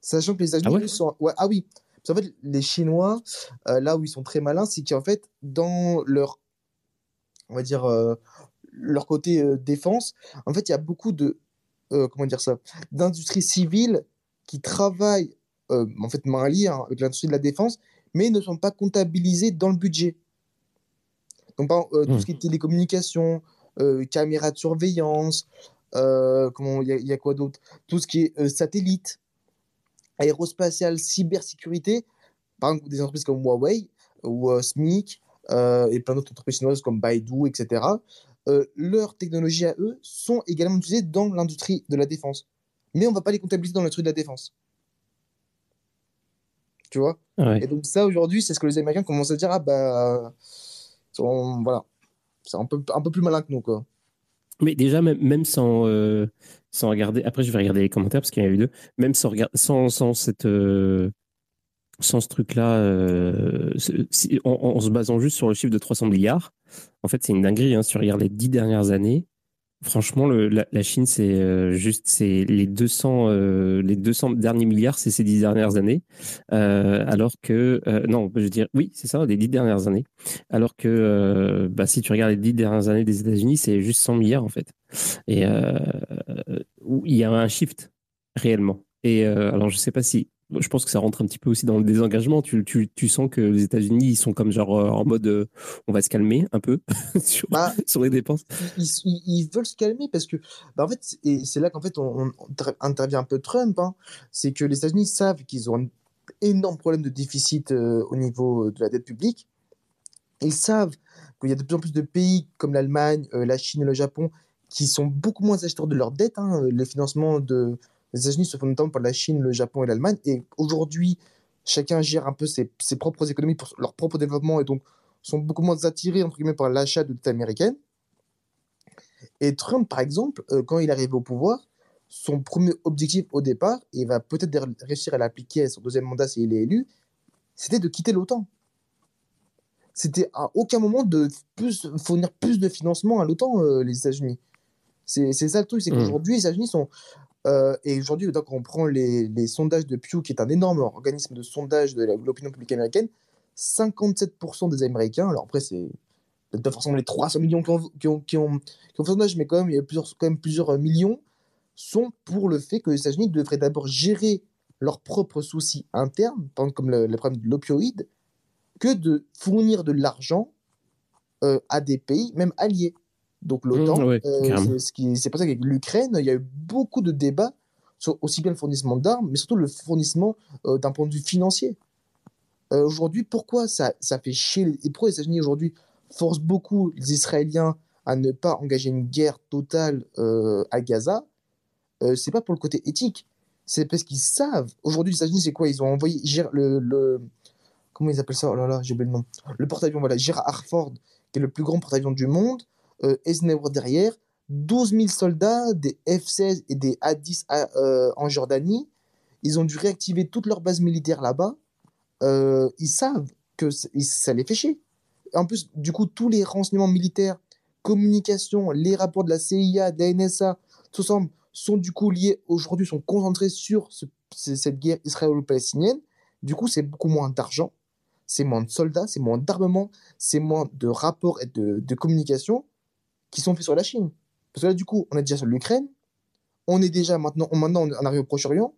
Sachant que les États-Unis Ah ouais? sont. ouais, ah oui. Qu'en fait, les Chinois, euh, là où ils sont très malins, c'est qu'en fait, dans leur. On va dire. euh, leur côté euh, défense, en fait, il y a beaucoup de. comment dire ça D'industries civiles qui travaillent, en fait, main liée hein, avec l'industrie de la défense, mais ne sont pas comptabilisées dans le budget. Donc, par exemple, euh, tout Hmm. ce qui est télécommunications, caméras de surveillance, comment il y, y a quoi d'autre? Tout ce qui est satellite, aérospatial, cybersécurité, par exemple des entreprises comme Huawei ou euh, SMIC euh, et plein d'autres entreprises chinoises comme Baidu, etc. euh, leurs technologies à eux sont également utilisées dans l'industrie de la défense. Mais on ne va pas les comptabiliser dans l'industrie de la défense. Tu vois? Ouais. Et donc ça, aujourd'hui, c'est ce que les Américains commencent à dire, ah bah... voilà. C'est un peu, un peu plus malin que nous, quoi. Mais déjà, même, sans, euh, sans regarder, après je vais regarder les commentaires parce qu'il y en a eu deux, même sans, sans, sans, cette, euh, sans ce truc-là, euh, en, se basant juste sur le chiffre de 300 milliards, en fait c'est une dinguerie. Hein, si tu regardes les dix dernières années, Franchement, la, Chine, c'est euh, juste c'est les 200, euh, les 200 derniers milliards, c'est ces dix dernières années. Euh, alors que, non, je veux dire, oui, c'est ça, les dix dernières années. Alors que, bah, si tu regardes les dix dernières années des États-Unis, c'est juste 100 milliards, en fait. Et il y a un shift, réellement. Et alors, je sais pas si je pense que ça rentre un petit peu aussi dans le désengagement. Tu, tu, tu sens que les États-Unis, ils sont comme genre euh, en mode euh, on va se calmer un peu <laughs> sur, bah, <laughs> sur, les dépenses. Ils, ils, ils, veulent se calmer parce que, bah, en fait, c'est là qu'en fait on, on, intervient un peu Trump. Hein, c'est que les États-Unis savent qu'ils ont un énorme problème de déficit euh, au niveau de la dette publique. Ils savent qu'il y a de plus en plus de pays comme l'Allemagne, euh, la Chine et le Japon qui sont beaucoup moins acheteurs de leur dette. Hein, les financements de les États-Unis se font notamment par la Chine, le Japon et l'Allemagne. Et aujourd'hui, chacun gère un peu ses, ses, propres économies pour leur propre développement et donc sont beaucoup moins attirés entre guillemets par l'achat de dette américaine. Et Trump, par exemple, euh, quand il arrive au pouvoir, son premier objectif au départ, et il va peut-être réussir à l'appliquer à son deuxième mandat s'il est élu, c'était de quitter l'OTAN. C'était à aucun moment de plus, fournir plus de financement à l'OTAN, euh, les États-Unis. C'est ça le truc, c'est mmh. qu'aujourd'hui, les États-Unis sont euh, et aujourd'hui, quand on prend les, sondages de Pew, qui est un énorme organisme de sondage de l'opinion publique américaine, 57% des Américains, alors après, c'est peut-être forcément les 300 millions qui ont, qui ont, qui ont, fait sondage, mais quand même, il y a plusieurs, quand même plusieurs euh, millions, sont pour le fait que les États-Unis devraient d'abord gérer leurs propres soucis internes, comme le, le problème de l'opioïde, que de fournir de l'argent euh, à des pays, même alliés. Donc l'OTAN, mmh, euh, c'est pour ça qu'avec l'Ukraine, il y a eu beaucoup de débats sur aussi bien le fournissement d'armes, mais surtout le fournissement euh, d'un point de vue financier. Euh, aujourd'hui, pourquoi ça, ça fait chier les, pourquoi les États-Unis aujourd'hui forcent beaucoup les Israéliens à ne pas engager une guerre totale à Gaza? C'est pas pour le côté éthique, c'est parce qu'ils savent. Aujourd'hui, les États-Unis, c'est quoi? Ils ont envoyé le, le, comment ils appellent ça? Oh là là, j'ai oublié le nom. Le porte-avions, voilà, Gerald Harford, qui est le plus grand porte-avions du monde euh, Eisenhower derrière, 12 000 soldats, des F-16 et des A-10 euh, en Jordanie. Ils ont dû réactiver toutes leurs bases militaires là-bas. Euh, ils savent que ça les fait chier. En plus, du coup, tous les renseignements militaires, communication, les rapports de la CIA, de la NSA, tout ça sont du coup liés aujourd'hui, sont concentrés sur ce, cette guerre israélo-palestinienne. Du coup, c'est beaucoup moins d'argent, c'est moins de soldats, c'est moins d'armement, c'est moins de rapports et de, de communication qui sont faits sur la Chine. Parce que là, du coup, on est déjà sur l'Ukraine, on est déjà maintenant, maintenant on arrive au Proche-Orient.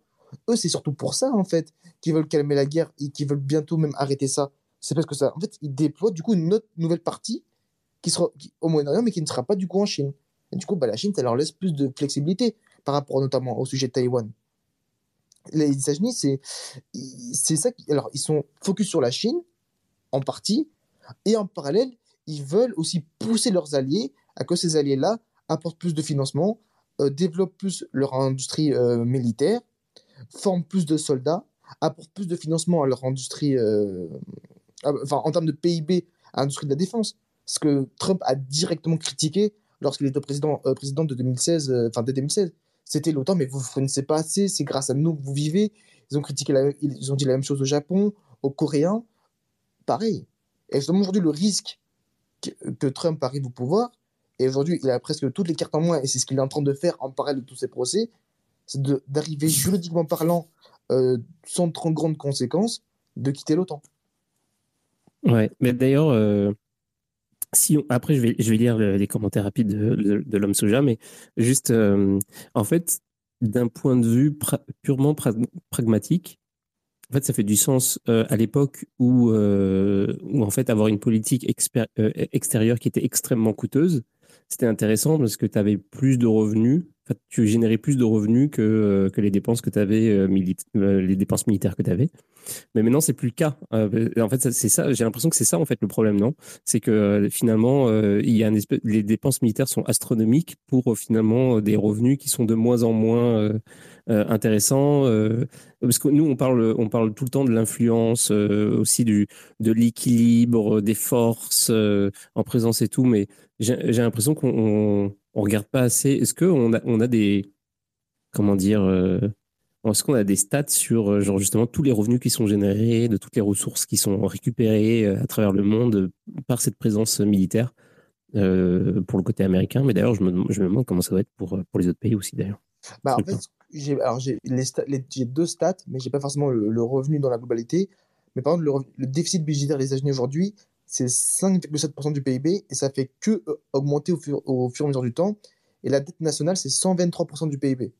Eux, c'est surtout pour ça, en fait, qu'ils veulent calmer la guerre et qu'ils veulent bientôt même arrêter ça. C'est parce que ça, en fait, ils déploient du coup une autre nouvelle partie qui sera au Moyen-Orient, mais qui ne sera pas du coup en Chine. Et du coup, bah, la Chine, ça leur laisse plus de flexibilité par rapport notamment au sujet de Taïwan. Les États-Unis, c'est, c'est ça. Alors, ils sont focus sur la Chine, en partie, et en parallèle, ils veulent aussi pousser leurs alliés à que ces alliés-là apportent plus de financement, euh, développent plus leur industrie euh, militaire, forment plus de soldats, apportent plus de financement à leur industrie, euh, enfin en termes de PIB, à l'industrie de la défense. Ce que Trump a directement critiqué lorsqu'il était président, président de 2016, enfin dès 2016. C'était l'OTAN, mais vous ne fournissez pas assez, c'est grâce à nous que vous vivez. Ils ont critiqué, ils ont dit la même chose au Japon, aux Coréens. Pareil. Et justement, aujourd'hui, le risque que Trump arrive au pouvoir, et aujourd'hui, il a presque toutes les cartes en moins, et c'est ce qu'il est en train de faire en parallèle de tous ces procès, c'est d'arriver juridiquement parlant, euh, sans trop grandes conséquences, de quitter l'OTAN. Ouais, mais d'ailleurs, euh, si après, je vais, je vais lire les commentaires rapides de, de, l'homme soja, mais juste, euh, en fait, d'un point de vue purement pragmatique, en fait, ça fait du sens euh, à l'époque où, euh, où, en fait, avoir une politique extérieure qui était extrêmement coûteuse, c'était intéressant parce que tu avais plus de revenus, tu générais plus de revenus que, euh, que les dépenses que tu avais, euh, euh, les dépenses militaires que tu avais. Mais maintenant, c'est plus le cas. en fait, c'est ça. J'ai l'impression que c'est ça en fait le problème, non? C'est que finalement, il y a espèce, les dépenses militaires sont astronomiques pour finalement des revenus qui sont de moins en moins intéressants. parce que nous, on parle, on parle tout le temps de l'influence, aussi du, de l'équilibre des forces en présence et tout, mais j'ai l'impression qu'on on, regarde pas assez. Est-ce qu'on a, on a des. Comment dire euh, Est-ce qu'on a des stats sur euh, genre justement tous les revenus qui sont générés, de toutes les ressources qui sont récupérées euh, à travers le monde par cette présence militaire euh, pour le côté américain? Mais d'ailleurs, je me, je me demande comment ça va être pour, pour les autres pays aussi, d'ailleurs. Bah, en fait, j'ai alors j'ai les sta- les- j'ai deux stats, mais j'ai pas forcément le, le revenu dans la globalité. Mais par exemple, le, le déficit budgétaire des États-Unis aujourd'hui, c'est 5,7% du PIB et ça fait que euh, augmenter au fur, au fur et à mesure du temps. Et la dette nationale, c'est 123% du PIB.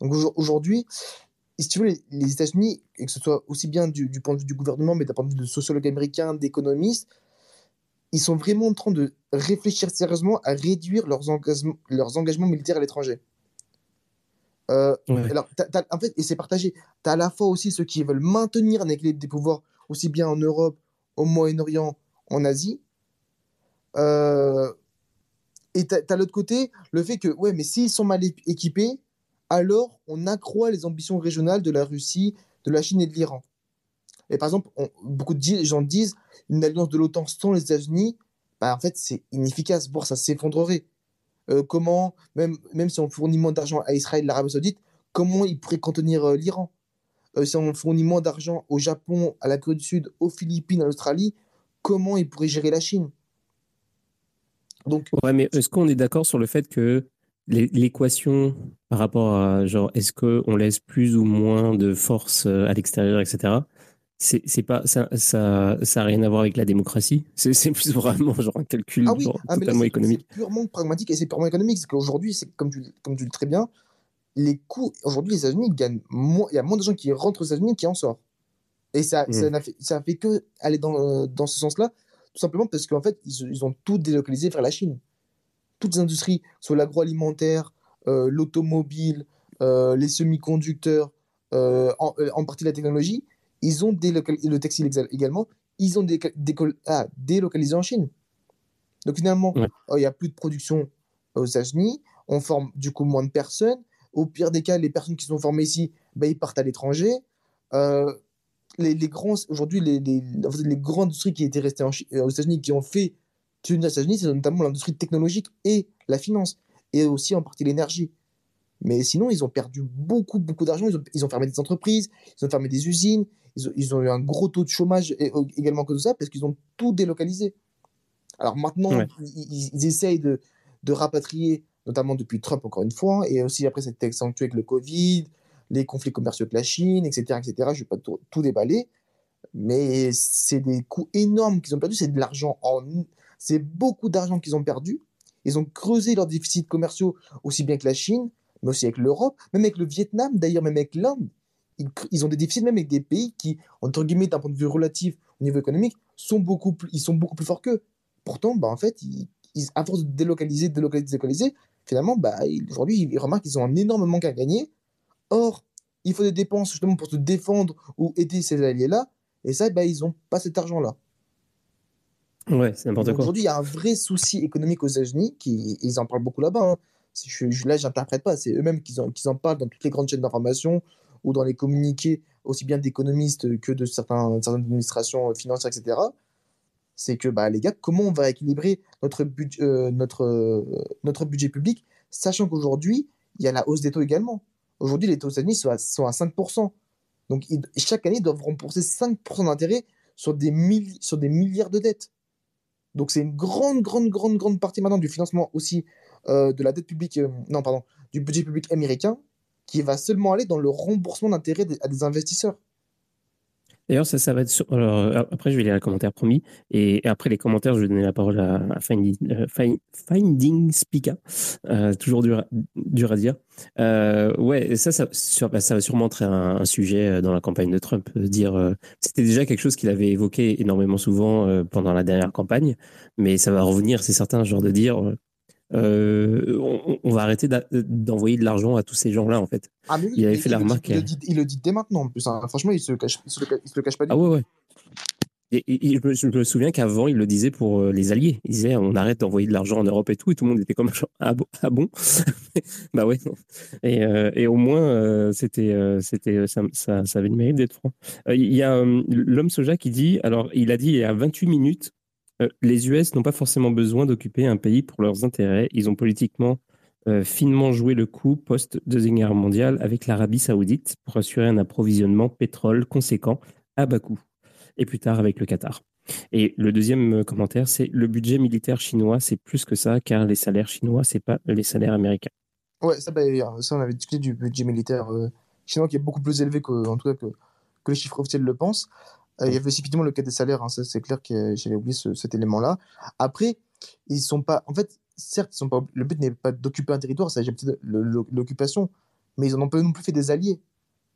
Donc aujourd- aujourd'hui, si tu veux, les, les États-Unis, et que ce soit aussi bien du, du point de vue du gouvernement, mais d'un point de vue de sociologue américain, d'économistes, ils sont vraiment en train de réfléchir sérieusement à réduire leurs, engagements- leurs engagements militaires à l'étranger. Euh, Ouais. alors, en fait, et c'est partagé. Tu as à la fois aussi ceux qui veulent maintenir un équilibre des pouvoirs, aussi bien en Europe, au Moyen-Orient, en Asie. Euh, et tu as, l'autre côté le fait que, ouais, mais s'ils sont mal équipés, alors on accroît les ambitions régionales de la Russie, de la Chine et de l'Iran. Et par exemple, beaucoup de gens disent une alliance de l'OTAN sans les États-Unis, bah, en fait, c'est inefficace, voire ça s'effondrerait. Euh, comment, même, même si on fournit moins d'argent à Israël et l'Arabie Saoudite, comment ils pourraient contenir euh, l'Iran? Si on fournit moins d'argent au Japon, à la Corée du Sud, aux Philippines, à l'Australie, comment ils pourraient gérer la Chine? Donc, Ouais, mais est-ce qu'on est d'accord sur le fait que l'é- l'équation par rapport à genre est-ce qu'on laisse plus ou moins de force euh, à l'extérieur, etc. C'est pas ça ça ça a rien à voir avec la démocratie? C'est plus <laughs> vraiment genre un calcul Ah oui, genre, ah, là, totalement économique. C'est purement pragmatique et c'est purement économique. C'est qu'aujourd'hui, c'est comme tu, comme tu le dis très bien, les coûts, aujourd'hui, les États-Unis gagnent moins, il y a moins de gens qui rentrent aux États-Unis qui en sortent. Et ça, Mm. ça n'a fait, ça fait que aller dans, dans ce sens-là, tout simplement parce qu'en fait, ils, ils ont tout délocalisé vers la Chine. Toutes les industries, soit l'agroalimentaire, euh, l'automobile, euh, les semi-conducteurs, euh, en, en partie la technologie, ils ont délocalisé, le textile également, ils ont ah, délocalisé en Chine. Donc finalement, Ouais. il n'y a plus de production aux États-Unis, on forme du coup moins de personnes. Au pire des cas, les personnes qui sont formées ici, ben, ils partent à l'étranger. Euh, les, les grands, aujourd'hui, les, les, les grandes industries qui étaient restées en euh, aux États-Unis, qui ont fait tenir les États-Unis, c'est notamment l'industrie technologique et la finance, et aussi en partie l'énergie. Mais sinon, ils ont perdu beaucoup, beaucoup d'argent. Ils ont, ils ont fermé des entreprises, ils ont fermé des usines, ils ont, ils ont eu un gros taux de chômage et- également que de ça, parce qu'ils ont tout délocalisé. Alors maintenant, Ouais. ils- ils essayent de, de rapatrier, notamment depuis Trump, encore une fois, et aussi après, cette accentué avec le Covid, les conflits commerciaux avec la Chine, etc. etc. Je ne vais pas tout, déballer, mais c'est des coûts énormes qu'ils ont perdus. C'est de l'argent en. C'est beaucoup d'argent qu'ils ont perdu. Ils ont creusé leurs déficits commerciaux aussi bien que la Chine, mais aussi avec l'Europe, même avec le Vietnam, d'ailleurs, même avec l'Inde. Ils, ont des déficits même avec des pays qui, entre guillemets, d'un point de vue relatif au niveau économique, sont beaucoup plus, ils sont beaucoup plus forts qu'eux. Pourtant, bah, en fait, à force de délocaliser, délocaliser, délocaliser, finalement, bah, aujourd'hui, ils remarquent qu'ils ont un énorme manque à gagner. Or, il faut des dépenses justement pour se défendre ou aider ces alliés-là. Et ça, bah, ils n'ont pas cet argent-là. Ouais, c'est n'importe quoi. aujourd'hui, il y a un vrai souci économique aux États-Unis, qui, ils en parlent beaucoup là-bas. hein. Je, je- là, j'interprète pas, c'est eux-mêmes qui en, en parlent dans toutes les grandes chaînes d'information ou dans les communiqués, aussi bien d'économistes que de certains, certaines administrations financières, etc. C'est que, bah, les gars, comment on va équilibrer notre, budget euh, euh, notre budget public, sachant qu'aujourd'hui, il y a la hausse des taux également. Aujourd'hui, les taux aux sont à, sont à 5%. Donc, chaque année, ils doivent rembourser 5% d'intérêt sur, des milliards de dettes. Donc c'est une grande, grande, grande, grande partie maintenant du financement aussi euh, de la dette publique, non pardon, du budget public américain qui va seulement aller dans le remboursement d'intérêts des- à des investisseurs. D'ailleurs, ça, ça va être sur- alors, euh, après, je vais lire les commentaires promis. Et, après les commentaires, je vais donner la parole à, Finding, euh, Find- Finding. Euh, toujours dur, dur à dire. Euh, ouais, ça, bah, ça va sûrement être un, sujet dans la campagne de Trump. Dire, c'était déjà quelque chose qu'il avait évoqué énormément souvent pendant la dernière campagne, mais ça va revenir, c'est certain, genre de dire, euh, on, on va arrêter d'envoyer de l'argent à tous ces gens-là, en fait. Ah mais oui, Il avait fait la remarque, Il, euh. le dit, il le dit dès maintenant en plus. hein. Franchement, il se cache, il se le, ca- il se le cache pas du Ah tout. ouais, ouais. Et, et- et je, me, souviens qu'avant, il le disait pour euh, les alliés. Il disait on arrête d'envoyer de l'argent en Europe et tout. Et tout le monde était comme genre, ah bon, ah bon? <laughs> Bah ouais. Et, euh, et au moins, euh, c'était, euh, c'était, ça, ça, ça avait le mérite d'être franc. Il y a l'homme soja qui dit alors, il a dit il y a 28 minutes euh, les US n'ont pas forcément besoin d'occuper un pays pour leurs intérêts. Ils ont politiquement euh, finement joué le coup post-Deuxième Guerre mondiale avec l'Arabie saoudite pour assurer un approvisionnement pétrole conséquent à bas coût et plus tard avec le Qatar. Et le deuxième commentaire, c'est le budget militaire chinois, c'est plus que ça, car les salaires chinois, c'est pas les salaires américains. Ouais, ça, bah, ça on avait discuté du budget militaire euh, chinois qui est beaucoup plus élevé que, en tout cas, que, que les chiffres officiels le pensent. Euh, il y avait effectivement le cas des salaires, hein, ça c'est clair que j'avais oublié cet élément-là. Après, ils sont pas. En fait, certes, ils sont pas, le but n'est pas d'occuper un territoire, ça peut-être l'occupation, mais ils n'en ont pas non plus fait des alliés.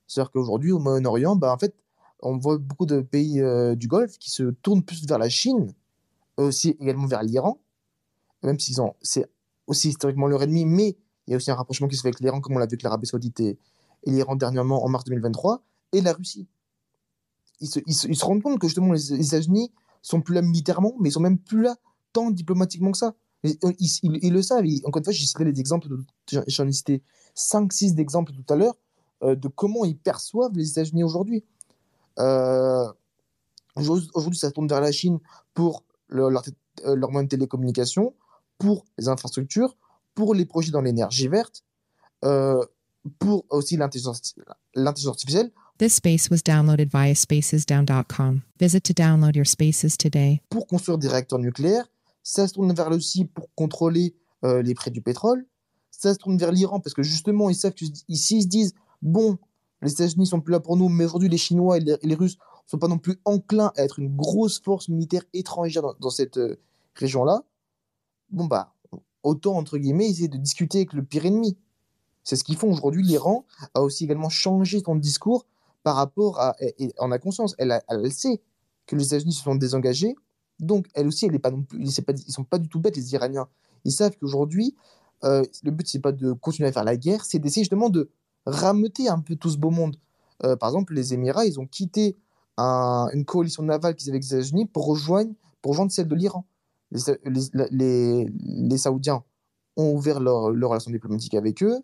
C'est-à-dire qu'aujourd'hui, au Moyen-Orient, bah, en fait, on voit beaucoup de pays euh, du Golfe qui se tournent plus vers la Chine, aussi également vers l'Iran, même s'ils ont, c'est aussi historiquement leur ennemi, mais il y a aussi un rapprochement qui se fait avec l'Iran, comme on l'a vu avec l'Arabie Saoudite et, l'Iran dernièrement en mars 2023, et la Russie. Ils se, rendent compte que justement les, États-Unis sont plus là militairement, mais ils sont même plus là tant diplomatiquement que ça. Ils, ils, le savent. encore une fois, j'ai cité les exemples, j'en ai cité 5-6 d'exemples tout à l'heure, euh, de comment ils perçoivent les États-Unis aujourd'hui. Euh, aujourd'hui, ça se tourne vers la Chine pour leur, euh, leur moyen de télécommunication, pour les infrastructures, pour les projets dans l'énergie verte, euh, pour aussi l'intelligence artificielle. This space was downloaded via spacesdown.com. Visit to download your spaces today. Pour construire des réacteurs nucléaires, ça se tourne vers le aussi pour contrôler euh, les prix du pétrole. Ça se tourne vers l'Iran parce que justement, ils savent que ici, ils se disent bon, les États-Unis sont plus là pour nous, mais aujourd'hui, les Chinois et les, Russes sont pas non plus enclins à être une grosse force militaire étrangère dans, dans cette euh, région-là. Bon, bah, autant, entre guillemets, essayer de discuter avec le pire ennemi. C'est ce qu'ils font aujourd'hui. L'Iran a aussi également changé son discours par rapport à. Et, on a conscience, elle, elle, sait que les États-Unis se sont désengagés. Donc, elle aussi, elle est pas non plus. Ils ne sont pas du tout bêtes, les Iraniens. Ils savent qu'aujourd'hui, euh, le but, c'est pas de continuer à faire la guerre, c'est d'essayer justement de rameuter un peu tout ce beau monde. Euh, par exemple, les Émirats, ils ont quitté une coalition navale qu'ils avaient avec les États-Unis pour rejoindre, pour rejoindre celle de l'Iran les, les, Saoudiens ont ouvert leur, leur relation diplomatique avec eux.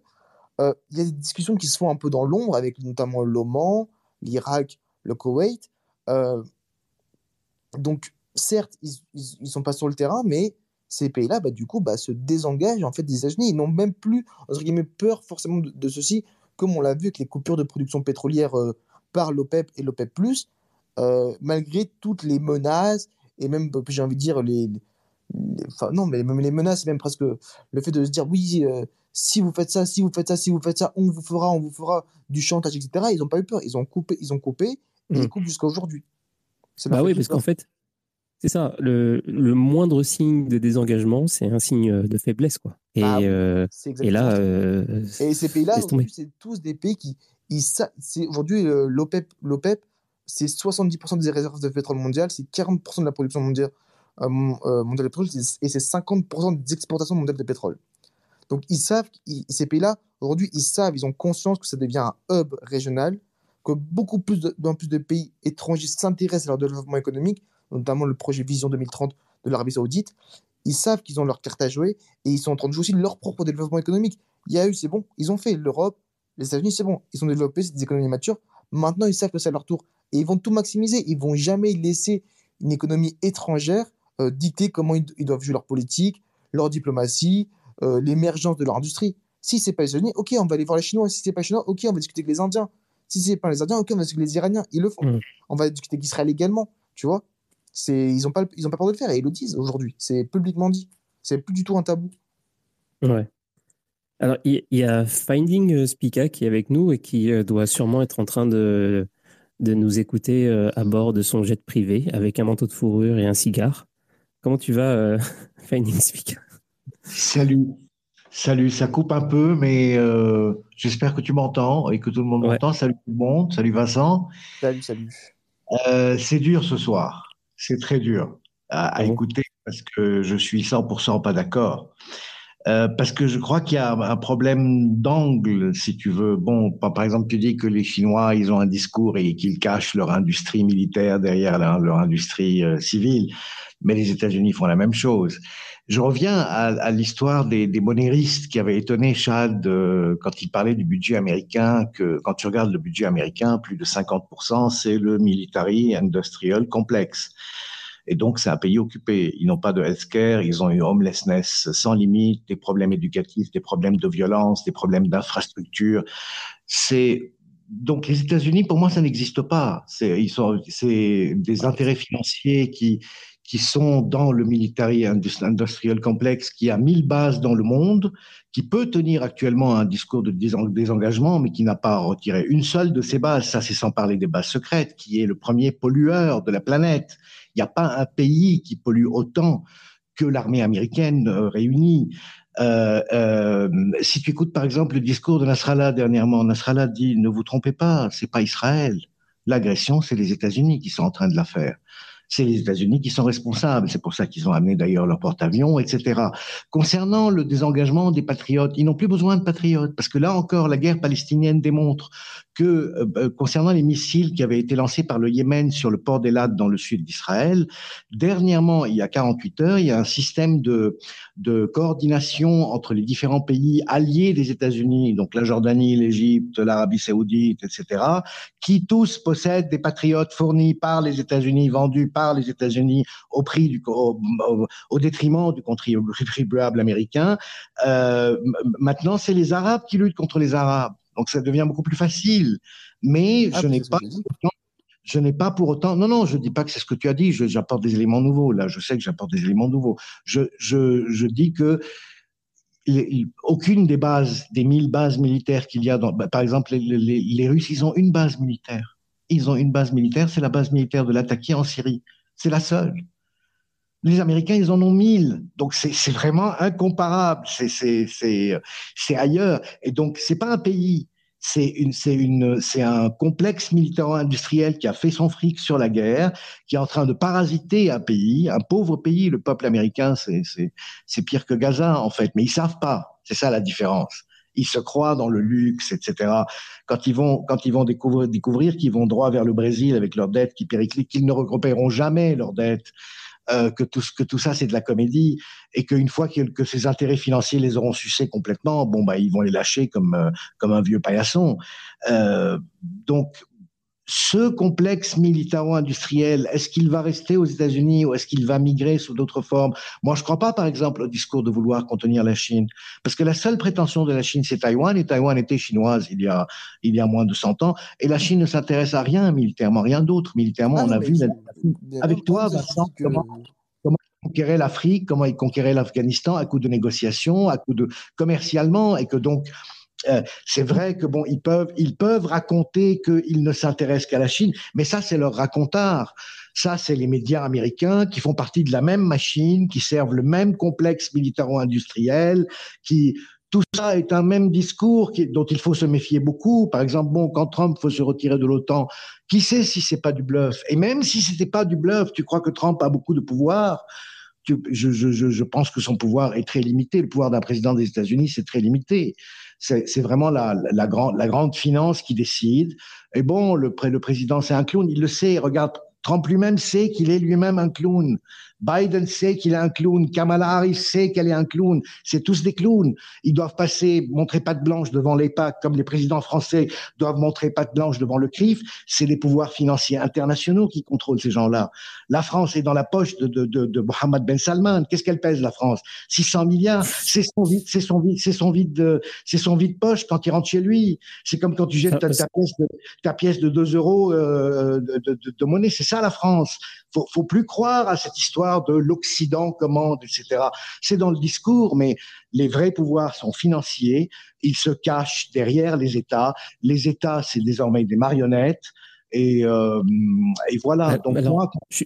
Euh, il y a des discussions qui se font un peu dans l'ombre avec notamment l'Oman, l'Irak, le Koweït. Euh, donc, certes, ils ne sont pas sur le terrain, mais ces pays-là, bah, du coup, bah, se désengagent en fait des États-Unis. Ils n'ont même plus, entre guillemets, peur forcément de, ceci, comme on l'a vu avec les coupures de production pétrolière euh, par l'OPEP et l'OPEP+, malgré toutes les menaces et même, j'ai envie de dire, les, enfin non, mais même les menaces, même presque le fait de se dire oui, si vous faites ça, si vous faites ça, si vous faites ça, on vous fera, on vous fera du chantage, etc. Ils n'ont pas eu peur, ils ont coupé, ils ont coupé, et ils mmh. coupent jusqu'à aujourd'hui. Bah oui, parce qu'en fait, c'est ça, le, le, moindre signe de désengagement, c'est un signe de faiblesse, quoi. Et, ah euh, et là, euh, et ces pays-là, c'est tous des pays qui, aujourd'hui l'OPEP, l'OPEP, c'est 70% des réserves de pétrole mondiales, c'est 40% de la production mondiale euh, euh, mondial de pétrole et c'est 50% des exportations mondiales de pétrole. Donc ils savent, ces pays-là, aujourd'hui, ils savent, ils ont conscience que ça devient un hub régional, que beaucoup plus de, plus de pays étrangers s'intéressent à leur développement économique, notamment le projet Vision 2030 de l'Arabie Saoudite. Ils savent qu'ils ont leur carte à jouer et ils sont en train de jouer aussi leur propre développement économique. Il y a eu, c'est bon, ils ont fait l'Europe, les États-Unis, c'est bon, ils ont développé, des économies matures. Maintenant, ils savent que c'est à leur tour et ils vont tout maximiser. Ils vont jamais laisser une économie étrangère euh, dicter comment ils, doivent jouer leur politique, leur diplomatie, euh, l'émergence de leur industrie. Si c'est pas les États-Unis, ok, on va aller voir les Chinois. Si c'est pas les Chinois, ok, on va discuter avec les Indiens. Si c'est pas les Indiens, ok, on va discuter avec les Iraniens. Ils le font. Mm. On va discuter avec Israël également. Tu vois c'est ils n'ont pas ils ont pas peur de le faire et ils le disent aujourd'hui. C'est publiquement dit. C'est plus du tout un tabou. Ouais. Alors il y, a Finding Spika qui est avec nous et qui euh, doit sûrement être en train de de nous écouter à bord de son jet privé avec un manteau de fourrure et un cigare. Comment tu vas, euh, <laughs> Finding Speaker Salut. Salut, ça coupe un peu, mais euh, j'espère que tu m'entends et que tout le monde m'entend. Salut tout le monde, salut Vincent. Salut, salut. Euh, c'est dur ce soir, c'est très dur à, ah écouter parce que je suis 100% pas d'accord. Parce que je crois qu'il y a un problème d'angle, si tu veux. Bon, par exemple, tu dis que les Chinois, ils ont un discours et qu'ils cachent leur industrie militaire derrière leur, industrie civile mais les États-Unis font la même chose. Je reviens à, l'histoire des, monéristes qui avaient étonné Chad euh, quand il parlait du budget américain, que quand tu regardes le budget américain, plus de 50%, c'est le military industrial complex. Et donc, c'est un pays occupé. Ils n'ont pas de healthcare, ils ont une homelessness sans limite, des problèmes éducatifs, des problèmes de violence, des problèmes d'infrastructure. C'est donc les États-Unis, pour moi, ça n'existe pas. C'est des intérêts financiers qui sont dans le military industrial complex qui a mille bases dans le monde, qui peut tenir actuellement un discours de désengagement, mais qui n'a pas retiré une seule de ces bases. Ça, c'est sans parler des bases secrètes, qui est le premier pollueur de la planète. Il n'y a pas un pays qui pollue autant que l'armée américaine euh, réunie. Euh, euh, si tu écoutes par exemple le discours de Nasrallah dernièrement, Nasrallah dit ne vous trompez pas, c'est pas Israël. L'agression, c'est les États-Unis qui sont en train de la faire c'est les États-Unis qui sont responsables. C'est pour ça qu'ils ont amené d'ailleurs leur porte-avions, etc. Concernant le désengagement des patriotes, ils n'ont plus besoin de patriotes parce que là encore, la guerre palestinienne démontre que euh, euh, concernant les missiles qui avaient été lancés par le Yémen sur le port d'Elad dans le sud d'Israël, dernièrement, il y a 48 heures, il y a un système de, de coordination entre les différents pays alliés des États-Unis, donc la Jordanie, l'Égypte, l'Arabie saoudite, etc., qui tous possèdent des patriotes fournis par les États-Unis, vendus par les États-Unis au prix du au, au, détriment du contribuable américain. Euh, maintenant, c'est les Arabes qui luttent contre les Arabes. Donc ça devient beaucoup plus facile. Mais ah, je n'ai pas, je n'ai pas pour autant. Non, non, je dis pas que c'est ce que tu as dit. J'apporte des éléments nouveaux. Là, je sais que j'apporte des éléments nouveaux. Je, je, je dis que aucune des bases, des mille bases militaires qu'il y a dans, bah, par exemple, les, les, les, Russes, ils ont une base militaire. Ils ont une base militaire, c'est la base militaire de l'attaquer en Syrie. C'est la seule. Les Américains, ils en ont mille. Donc, c'est vraiment incomparable. C'est ailleurs. Et donc, c'est pas un pays. C'est un complexe militaro-industriel qui a fait son fric sur la guerre, qui est en train de parasiter un pays, un pauvre pays. Le peuple américain, c'est pire que Gaza, en fait. Mais ils savent pas. C'est ça la différence ils se croient dans le luxe, etc. Quand ils vont, découvrir qu'ils vont droit vers le Brésil avec leurs dettes qui périclitent, qu'ils ne regrouperont jamais leurs dettes, euh, que tout que tout ça c'est de la comédie et qu'une fois que, que, ces intérêts financiers les auront sucés complètement, bon bah ils vont les lâcher comme euh, comme un vieux paillasson. Euh, donc ce complexe militaro-industriel, est-ce qu'il va rester aux États-Unis ou est-ce qu'il va migrer sous d'autres formes? Moi, je ne crois pas, par exemple, au discours de vouloir contenir la Chine, parce que la seule prétention de la Chine, c'est Taïwan, et Taïwan était chinoise il y a il y a moins de 100 ans, et la Chine ne s'intéresse à rien militairement, rien d'autre militairement. Ah on a vu avec toi, Vincent, comment, comment il conquérait l'Afrique, comment il conquérait l'Afghanistan à coup de négociations, à coup de commercialement, et que donc euh, c'est vrai que bon, ils peuvent, ils peuvent raconter qu'ils ne s'intéressent qu'à la Chine, mais ça, c'est leur racontard. Ça, c'est les médias américains qui font partie de la même machine, qui servent le même complexe militaro-industriel, qui tout ça est un même discours dont il faut se méfier beaucoup. Par exemple, bon, quand Trump faut se retirer de l'OTAN, qui sait si c'est pas du bluff? Et même si c'était pas du bluff, tu crois que Trump a beaucoup de pouvoir? Je, pense que son pouvoir est très limité. Le pouvoir d'un président des États-Unis, c'est très limité c'est vraiment la, grande finance qui décide. Et bon, le, le président, c'est un clown, il le sait. Regarde, Trump lui-même sait qu'il est lui-même un clown. Biden sait qu'il est un clown. Kamala Harris sait qu'elle est un clown. C'est tous des clowns. Ils doivent passer, montrer patte blanche devant l'EPAC, comme les présidents français doivent montrer patte blanche devant le CRIF. C'est les pouvoirs financiers internationaux qui contrôlent ces gens-là. La France est dans la poche de, de, de, de Mohamed Ben Salman. Qu'est-ce qu'elle pèse, la France? 600 milliards. C'est son vide, c'est son vide, c'est son vide de, c'est son vide poche quand il rentre chez lui. C'est comme quand tu jettes ta, pièce de, ta pièce de 2 euros euh, de, de, de monnaie. C'est ça la France faut, faut plus croire à cette histoire de l'Occident commande, etc. C'est dans le discours, mais les vrais pouvoirs sont financiers. Ils se cachent derrière les États. Les États, c'est désormais des marionnettes. Et, euh, et voilà. Donc moi, je,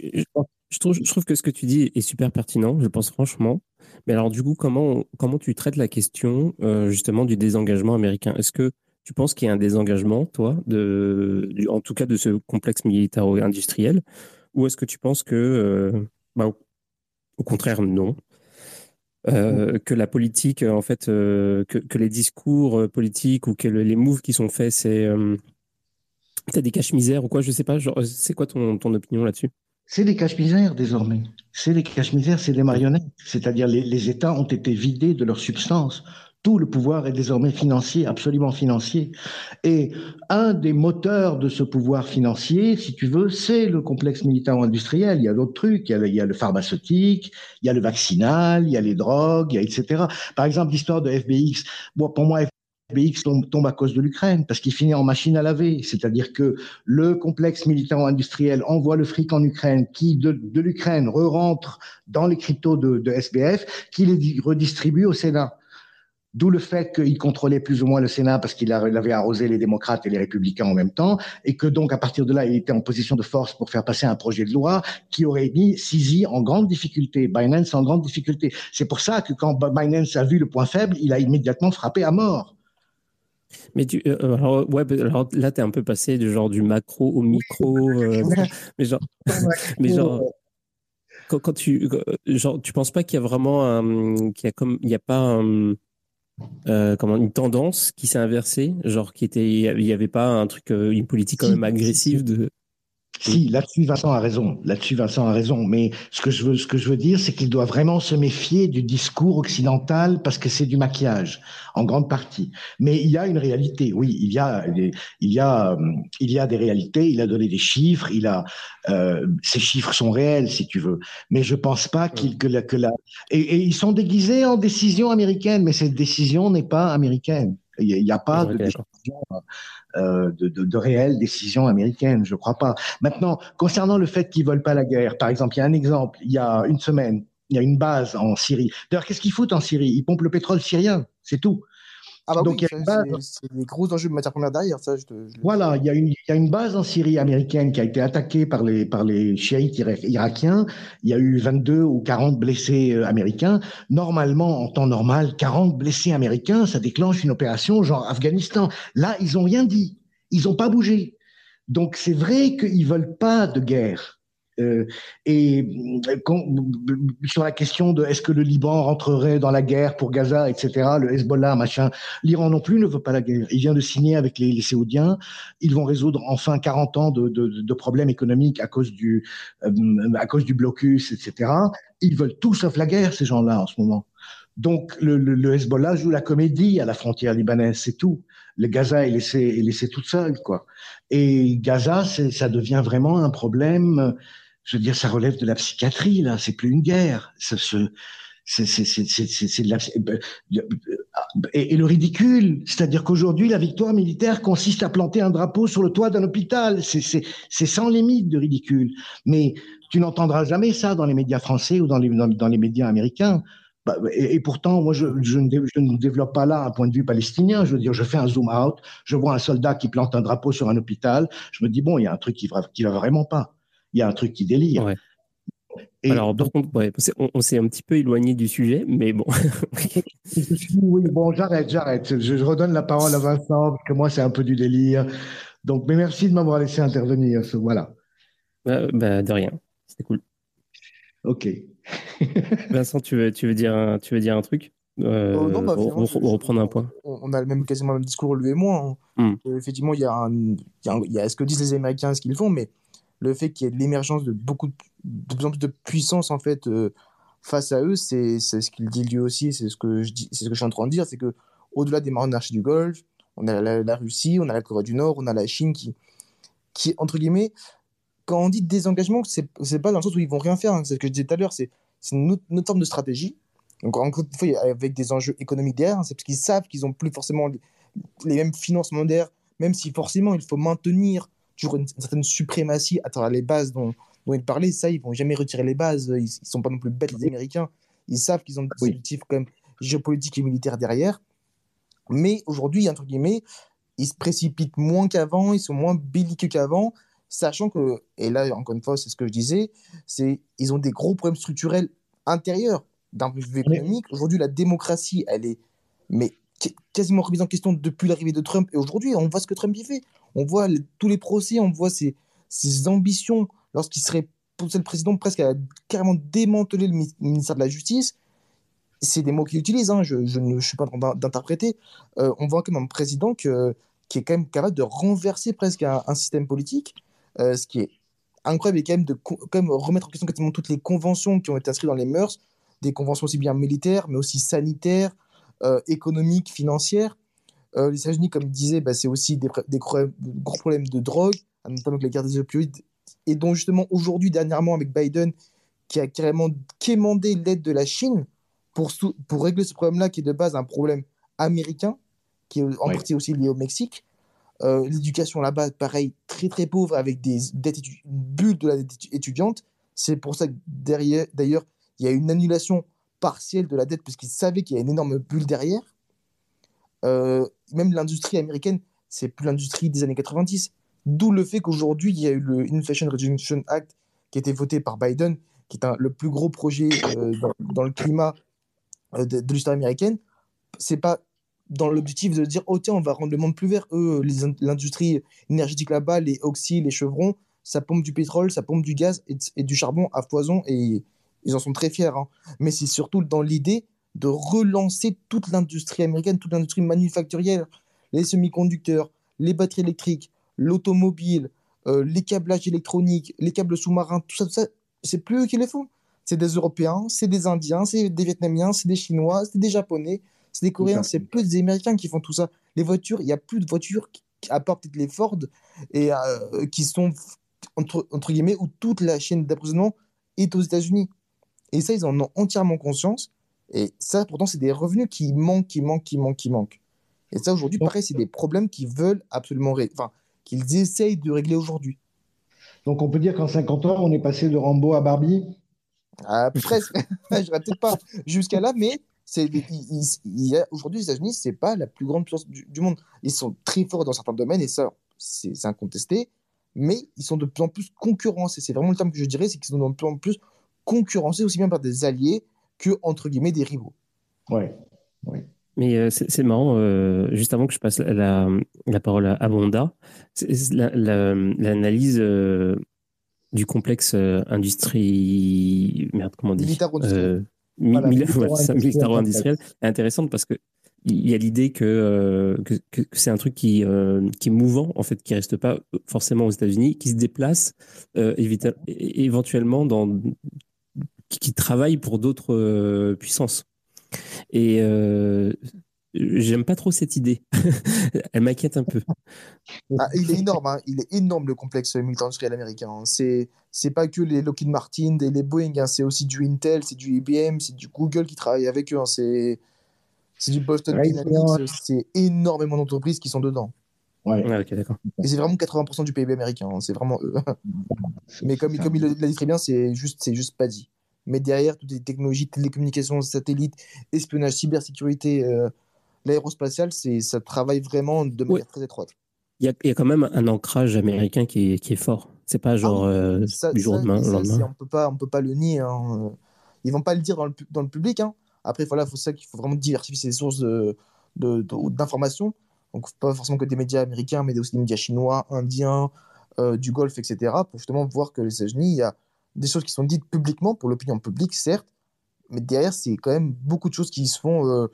je, trouve, je trouve que ce que tu dis est super pertinent. Je pense franchement. Mais alors du coup, comment comment tu traites la question euh, justement du désengagement américain? Est-ce que tu penses qu'il y a un désengagement, toi, de, en tout cas de ce complexe militaro-industriel? Ou est-ce que tu penses que, euh, bah, au, contraire, non euh, que la politique, en fait, euh, que, les discours politiques ou que les moves qui sont faits, c'est peut-être des caches-misères ou quoi, je sais pas. C'est quoi ton, ton opinion là-dessus? C'est des caches-misères désormais. C'est des caches-misères, c'est des marionnettes. C'est-à-dire les, les États ont été vidés de leur substance tout le pouvoir est désormais financier, absolument financier. Et un des moteurs de ce pouvoir financier, si tu veux, c'est le complexe militaro-industriel. Il y a d'autres trucs, il y a, le, pharmaceutique, il y a le vaccinal, il y a les drogues, il y a etc. Par exemple, l'histoire de FBX. Bon, pour moi, BX tombe, à cause de l'Ukraine, parce qu'il finit en machine à laver. C'est-à-dire que le complexe militaro-industriel envoie le fric en Ukraine, qui de, de l'Ukraine re-rentre dans les cryptos de, de SBF, qui les redistribue au Sénat. D'où le fait qu'il contrôlait plus ou moins le Sénat parce qu'il avait arrosé les démocrates et les républicains en même temps, et que donc à partir de là, il était en position de force pour faire passer un projet de loi qui aurait mis Sisi en grande difficulté, Binance en grande difficulté. C'est pour ça que quand Binance a vu le point faible, il a immédiatement frappé à mort. Mais tu, euh, alors, ouais, alors là, tu es un peu passé du genre du macro au micro. Euh, mais genre, <laughs> mais genre quand, quand, tu, genre, tu penses pas qu'il y a vraiment un, qu'il y a comme, il y a pas un, euh, comment une tendance qui s'est inversée, genre qui était, il n'y avait pas un truc, euh, une politique quand même agressive de. Si, là-dessus, Vincent a raison. Là-dessus, Vincent a raison. Mais ce que je veux, ce que je veux dire, c'est qu'il doit vraiment se méfier du discours occidental parce que c'est du maquillage, en grande partie. Mais il y a une réalité. Oui, il y a, il y a, il y a des réalités. Il a donné des chiffres. Il a, euh, ces chiffres sont réels, si tu veux. Mais je pense pas qu'il que la, que la, et, et ils sont déguisés en décision américaine, mais cette décision n'est pas américaine. Il n'y a, pas de, décision, euh, de, de, de, réelle décision américaine, je crois pas. Maintenant, concernant le fait qu'ils veulent pas la guerre, par exemple, il y a un exemple. Il y a une semaine, il y a une base en Syrie. D'ailleurs, qu'est-ce qu'ils foutent en Syrie? Ils pompent le pétrole syrien, c'est tout. Ah bah Donc, oui, c'est des gros enjeux de matière première derrière. Ça, je te, je... Voilà, il y, a une, il y a une base en Syrie américaine qui a été attaquée par les, par les chiites irakiens. Il y a eu 22 ou 40 blessés euh, américains. Normalement, en temps normal, 40 blessés américains, ça déclenche une opération genre Afghanistan. Là, ils ont rien dit. Ils n'ont pas bougé. Donc, c'est vrai qu'ils veulent pas de guerre. Euh, et quand, sur la question de est-ce que le Liban rentrerait dans la guerre pour Gaza, etc., le Hezbollah, machin, l'Iran non plus ne veut pas la guerre. Il vient de signer avec les, les Saoudiens. Ils vont résoudre enfin 40 ans de, problèmes économiques à cause du, euh, à cause du blocus, etc. Ils veulent tout sauf la guerre, ces gens-là, en ce moment. Donc, le, le, Hezbollah joue la comédie à la frontière libanaise, c'est tout. Le Gaza est laissé, est laissé toute seule, quoi. Et Gaza, ça devient vraiment un problème je veux dire, ça relève de la psychiatrie, là. C'est plus une guerre. De la... et, le ridicule, c'est-à-dire qu'aujourd'hui, la victoire militaire consiste à planter un drapeau sur le toit d'un hôpital. C'est sans limite de ridicule. Mais tu n'entendras jamais ça dans les médias français ou dans les médias américains. Et, et, pourtant, moi, je, je, ne, je, ne, développe pas là un point de vue palestinien. Je veux dire, je fais un zoom out, je vois un soldat qui plante un drapeau sur un hôpital, je me dis, bon, il y a un truc qui va, qui va vraiment pas il y a un truc qui délire. Ouais. Et Alors, ouais, on, on s'est un petit peu éloigné du sujet, mais bon. <laughs> oui, bon, j'arrête, j'arrête. Je, je, redonne la parole à Vincent, parce que moi, c'est un peu du délire. Donc, mais merci de m'avoir laissé intervenir. Voilà. Bah, bah, de rien. C'était cool. Ok. <laughs> Vincent, tu veux, tu veux, dire, un, tu veux dire un truc? Euh, oh, non, bah, on, reprendre un point. On a même quasiment le même discours, lui et moi. Hein. Mm. effectivement, il y, a un, il, y a un, il y a ce que disent les Américains, ce qu'ils font, mais le fait qu'il y ait l'émergence de beaucoup de, de, plus en plus de puissance en fait euh, face à eux, c'est ce qu'il dit lui aussi, c'est ce que je dis, c'est ce que je suis en train de dire, c'est que au-delà des monarchies du Golfe, on a la, la, Russie, on a la Corée du Nord, on a la Chine qui, qui entre guillemets, quand on dit désengagement, c'est pas dans le sens où ils vont rien faire, hein, c'est ce que je disais tout à l'heure, c'est une, autre, forme de stratégie. Donc encore une fois, avec des enjeux économiques derrière, hein, c'est parce qu'ils savent qu'ils ont plus forcément les, mêmes financements derrière, même si forcément il faut maintenir toujours une, une, certaine suprématie à travers les bases dont, dont il parlait. Ça, ils vont jamais retirer les bases. Ils, ils sont pas non plus bêtes, les Américains. Ils savent qu'ils ont des objectifs quand même géopolitiques et militaires derrière. Mais aujourd'hui, entre guillemets, ils se précipitent moins qu'avant, ils sont moins belliqueux qu'avant, sachant que, et là, encore une fois, c'est ce que je disais, c'est ils ont des gros problèmes structurels intérieurs d'un point de vue économique. Aujourd'hui, la démocratie, elle est mais quasiment remise en question depuis l'arrivée de Trump. Et aujourd'hui, on voit ce que Trump y fait. On voit tous les procès, on voit ses, ses ambitions lorsqu'il serait le président presque à carrément démanteler le ministère de la Justice. C'est des mots qu'il utilise, hein, je, je, ne je suis pas en train d'interpréter. Euh, on voit comme un président que, qui est quand même capable de renverser presque un, un système politique, euh, ce qui est incroyable et quand même de remettre en question quasiment toutes les conventions qui ont été inscrites dans les mœurs, des conventions aussi bien militaires, mais aussi sanitaires, euh, économiques, financières. Euh, les États-Unis, comme il disait, bah, c'est aussi des, des, gros problèmes de drogue, notamment avec la guerre des opioïdes, et dont justement aujourd'hui, dernièrement, avec Biden, qui a carrément quémandé l'aide de la Chine pour, pour régler ce problème-là, qui est de base un problème américain. qui est en partie aussi liée au Mexique. Euh, L'éducation là-bas, pareil, très très pauvre, avec des dettes une bulle de la dette étu- étudiante. C'est pour ça que derrière, d'ailleurs, il y a une annulation partielle de la dette, parce qu'ils savaient qu'il y a une énorme bulle derrière. Euh, même l'industrie américaine, c'est plus l'industrie des années 90. D'où le fait qu'aujourd'hui, il y a eu le Inflation Reduction Act qui a été voté par Biden, qui est le plus gros projet euh, dans, le climat euh, de, de l'histoire américaine. C'est pas dans l'objectif de dire, oh tiens, on va rendre le monde plus vert. Eux, l'industrie énergétique là-bas, les Oxy, les chevrons, ça pompe du pétrole, ça pompe du gaz et, et du charbon à foison et ils en sont très fiers. hein. Mais c'est surtout dans l'idée de relancer toute l'industrie américaine, toute l'industrie manufacturière, les semi-conducteurs, les batteries électriques, l'automobile, euh, les câblages électroniques, les câbles sous-marins, tout ça, tout ça, c'est plus eux qui les font. C'est des Européens, c'est des Indiens, c'est des Vietnamiens, c'est des Chinois, c'est des Japonais, c'est des Coréens, c'est plus des Américains qui font tout ça. Les voitures, il n'y a plus de voitures, qui- à part peut-être les Ford, et, euh, qui sont, entre, entre guillemets, où toute la chaîne d'approvisionnement est aux États-Unis. Et ça, ils en ont entièrement conscience. Et ça, pourtant, c'est des revenus qui manquent, qui manquent, qui manquent, qui manquent. Et ça, aujourd'hui, pareil, c'est des problèmes qu'ils veulent absolument régler. Enfin, qu'ils essayent de régler aujourd'hui. Donc on peut dire qu'en 50 ans, on est passé de Rambo à Barbie? Ah, presque. <laughs> Je peut-être pas jusqu'à là, mais aujourd'hui, les États-Unis, c'est pas la plus grande puissance du, du monde. Ils sont très forts dans certains domaines, et ça, c'est incontesté, mais ils sont de plus en plus concurrencés. C'est vraiment le terme que je dirais, c'est qu'ils sont de plus en plus concurrencés aussi bien par des alliés que, entre guillemets, des rivaux. Ouais. ouais. Mais euh, c'est marrant, euh, juste avant que je passe la, parole à, la- la- l'analyse euh, du complexe euh, industrie. Merde, comment on dit? Euh, Voilà, mili- voilà, c'est ça, militaro-industriel militaro-industriel est intéressante parce que il y a l'idée que, euh, que, c'est un truc qui, euh, qui est mouvant, en fait, qui reste pas forcément aux États-Unis, qui se déplace euh, éventuellement dans, qui, qui travaille pour d'autres euh, puissances. Et euh, j'aime pas trop cette idée. <laughs> Elle m'inquiète un peu. Ah, il est énorme, hein. il est énorme le complexe militaro-industriel américain. hein. C'est c'est pas que les Lockheed Martin et les Boeing, hein. c'est aussi du Intel, c'est du IBM, c'est du Google qui travaille avec eux. hein. C'est c'est du Boston Raytheon. Dynamics, c'est énormément d'entreprises qui sont dedans. Ouais. Ouais, d'accord. Et c'est vraiment 80% du PIB américain, hein. c'est vraiment eux. <laughs> Mais comme, comme il l'a dit très bien, c'est juste, c'est juste pas dit. Mais derrière, toutes les technologies, télécommunications, satellites, espionnage, cybersécurité, euh, l'aérospatial, c'est, ça travaille vraiment de manière très étroite. Il y, a, il y a quand même un ancrage américain qui est, qui est fort. C'est pas genre Ah oui, euh, ça, du jour au demain- ça, lendemain. on peut pas, on peut pas le nier. Hein. Ils vont pas le dire dans le, pu- dans le public. Hein. Après, voilà, faut ça qu'il faut vraiment diversifier ses sources de, de- de- d'informations. Donc, pas forcément que des médias américains, mais aussi des médias chinois, indiens, euh, du Golfe, etc. Pour justement voir que les États-Unis, il y a des choses qui sont dites publiquement pour l'opinion publique, certes, mais derrière, c'est quand même beaucoup de choses qui se font euh,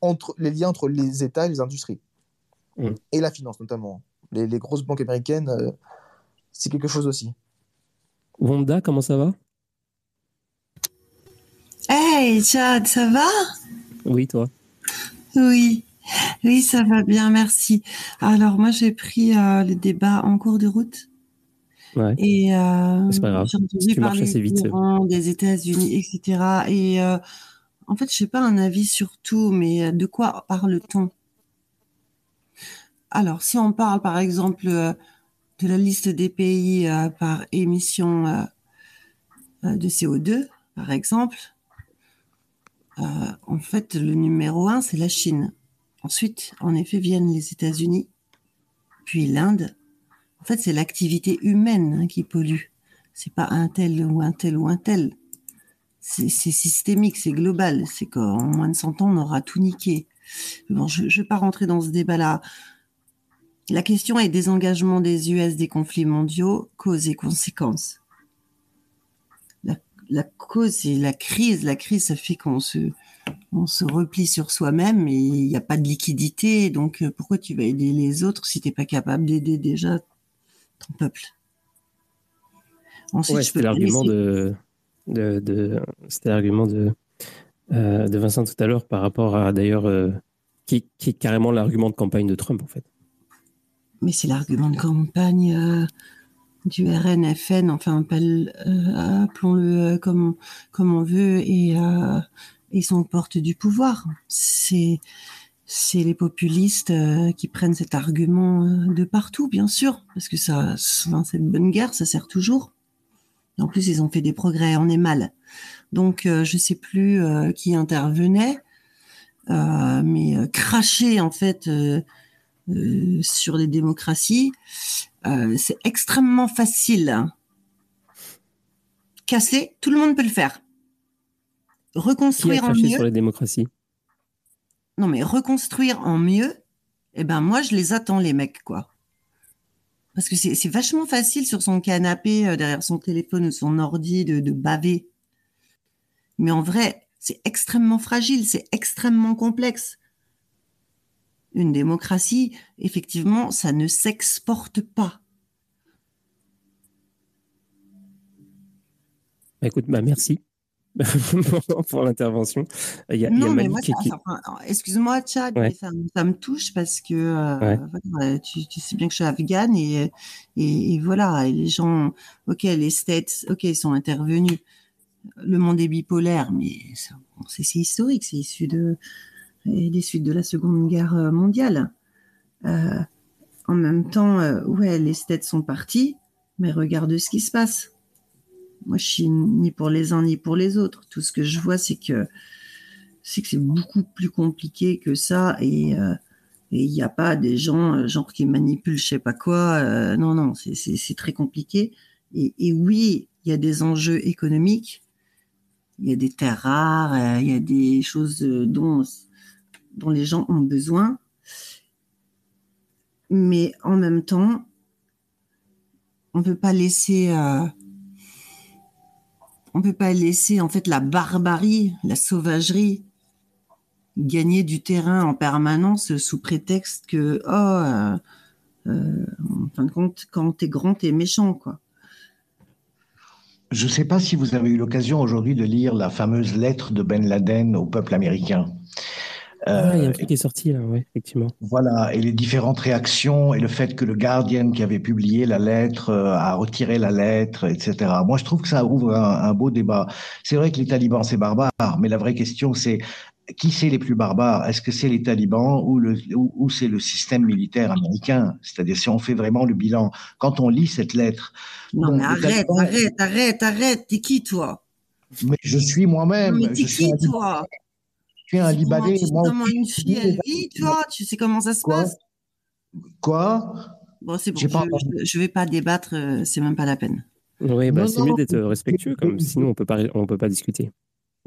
entre les liens entre les États et les industries. Et la finance, notamment. Les, les grosses banques américaines, euh, c'est quelque chose aussi. Wanda, comment ça va? Hey, Chad, ça va? Oui, toi. Oui, oui, ça va bien, merci. Alors moi, j'ai pris euh, le débat en cours de route Ouais. et euh, C'est pas grave. j'ai entendu Si tu marches parler assez vite, des États-Unis, etc. Et euh, en fait, je sais pas un avis sur tout, mais de quoi parle-t-on? Alors, si on parle, par exemple, euh, de la liste des pays euh, par émission euh, euh, de CO2, par exemple, euh, en fait, le numéro un, c'est la Chine. Ensuite, en effet, viennent les États-Unis, puis l'Inde. En fait, c'est l'activité humaine hein, qui pollue. C'est pas un tel ou un tel ou un tel. C'est systémique, c'est global. C'est qu'en moins de 100 ans, on aura tout niqué. Bon, je ne vais pas rentrer dans ce débat-là. La question est désengagement des US des conflits mondiaux, causes et conséquences. La, la cause, c'est la crise. La crise, ça fait qu'on se, on se replie sur soi-même et il n'y a pas de liquidité. Donc, euh, pourquoi tu vas aider les autres si tu n'es pas capable d'aider déjà ton peuple? Ensuite, Ouais, je peux c'était l'argument de, de, de- c'était l'argument de, euh, de Vincent tout à l'heure par rapport à d'ailleurs euh, qui, qui est carrément l'argument de campagne de Trump en fait. Mais c'est l'argument de campagne euh, du RNFN, enfin, euh, appelons-le euh, comme, comme on veut, et ils sont aux portes du pouvoir. C'est c'est les populistes qui prennent cet argument de partout, bien sûr, parce que ça, dans cette bonne guerre, ça sert toujours. En plus, ils ont fait des progrès, on est mal. Donc, euh, je sais plus euh, qui intervenait, euh, mais euh, cracher en fait euh, euh, sur les démocraties, euh, c'est extrêmement facile. Casser, tout le monde peut le faire. Qui a Reconstruire en mieux. sur les démocraties? Non, mais reconstruire en mieux, eh ben moi, je les attends, les mecs, quoi. Parce que c'est vachement facile sur son canapé, euh, derrière son téléphone ou son ordi, de, de baver. Mais en vrai, c'est extrêmement fragile, c'est extrêmement complexe. Une démocratie, effectivement, ça ne s'exporte pas. Bah, Écoute, bah, merci <laughs> pour, l'intervention. Il y a, il y mais moi, qui, excuse-moi, Chad, Ouais. mais ça, me- ça me touche parce que euh, Ouais. voilà, tu, tu sais bien que je suis afghane et, et, et voilà, et les gens, ok, les States, ok, ils sont intervenus. Le monde est bipolaire, mais c'est historique, c'est issu de et des suites de la Seconde Guerre mondiale. Euh, en même temps, euh, ouais, les States sont partis, mais regarde ce qui se passe. Moi, je suis ni pour les uns ni pour les autres. Tout ce que je vois, c'est que c'est beaucoup plus compliqué que ça et euh, il n'y a pas des gens euh, genre qui manipulent je sais pas quoi. euh, non, non, c'est- très compliqué. Et, oui, il y a des enjeux économiques, il y a des terres rares, il y a des choses dont dont les gens ont besoin. Mais en même temps, on peut pas laisser on peut pas laisser en fait la barbarie, la sauvagerie gagner du terrain en permanence sous prétexte que oh euh, euh, en fin de compte quand t'es grand t'es méchant quoi. Je ne sais pas si vous avez eu l'occasion aujourd'hui de lire la fameuse lettre de Ben Laden au peuple américain. Ah, il y a Euh, un truc qui est sorti là, ouais, effectivement. Voilà, et les différentes réactions et le fait que le Guardian qui avait publié la lettre euh, a retiré la lettre, etc. Moi, je trouve que ça ouvre un, un beau débat. C'est vrai que les talibans, c'est barbare, mais la vraie question, c'est qui c'est les plus barbares? Est-ce que c'est les talibans ou, le, ou, ou c'est le système militaire américain? C'est-à-dire si on fait vraiment le bilan, quand on lit cette lettre, Non mais arrête, talibans- arrête, arrête, arrête, t'es qui toi? Mais je suis moi-même, mais t'es je suis qui toi? Un Tu sais comment- Libanais, tu sais moi comment une fille elle vit, toi Tu sais comment ça se Quoi? passe? Quoi? Bon, c'est bon, je, je vais pas débattre, euh, c'est même pas la peine. Oui, bah, c'est mieux d'être respectueux, comme sinon on peut pas, on peut pas discuter.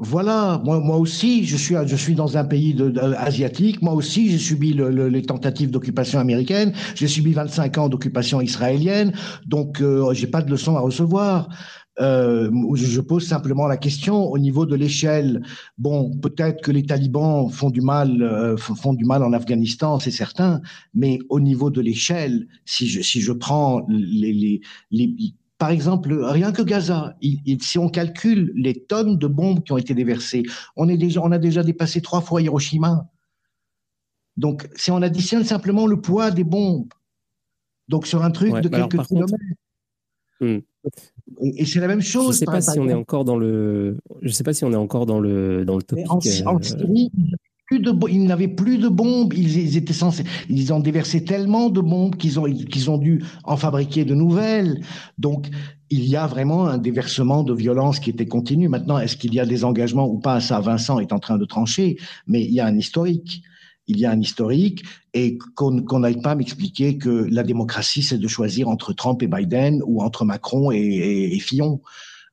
Voilà, moi, moi aussi, je suis, je suis dans un pays de, de- asiatique. Moi aussi, j'ai subi le- le- les tentatives d'occupation américaine. J'ai subi 25 ans d'occupation israélienne. Donc, euh, j'ai pas de leçons à recevoir. Euh, je pose simplement la question au niveau de l'échelle. Bon, peut-être que les talibans font du mal, euh, font du mal en Afghanistan, c'est certain. Mais au niveau de l'échelle, si je, si je prends les, les, les, par exemple, rien que Gaza, il- il- si on calcule les tonnes de bombes qui ont été déversées, on, est déjà, on a déjà dépassé trois fois Hiroshima. Donc, si on additionne simplement le poids des bombes, donc sur un truc Ouais, de quelques contre- kilomètres. Hmm. Et, et c'est la même Je chose. sais pas si on est encore dans le, je sais pas si on est encore dans le, dans le topic. en, en euh, Syrie, avait plus de ils n'avaient plus de bombes. Ils, ils étaient censés, ils ont déversé tellement de bombes qu'ils ont, qu'ils ont dû en fabriquer de nouvelles. Donc, il y a vraiment un déversement de violence qui était continu. Maintenant, est-ce qu'il y a des engagements ou pas? Ça, Vincent est en train de trancher, mais il y a un historique. Il y a un historique et qu'on n'aille pas m'expliquer que la démocratie, c'est de choisir entre Trump et Biden ou entre Macron et, et- et Fillon.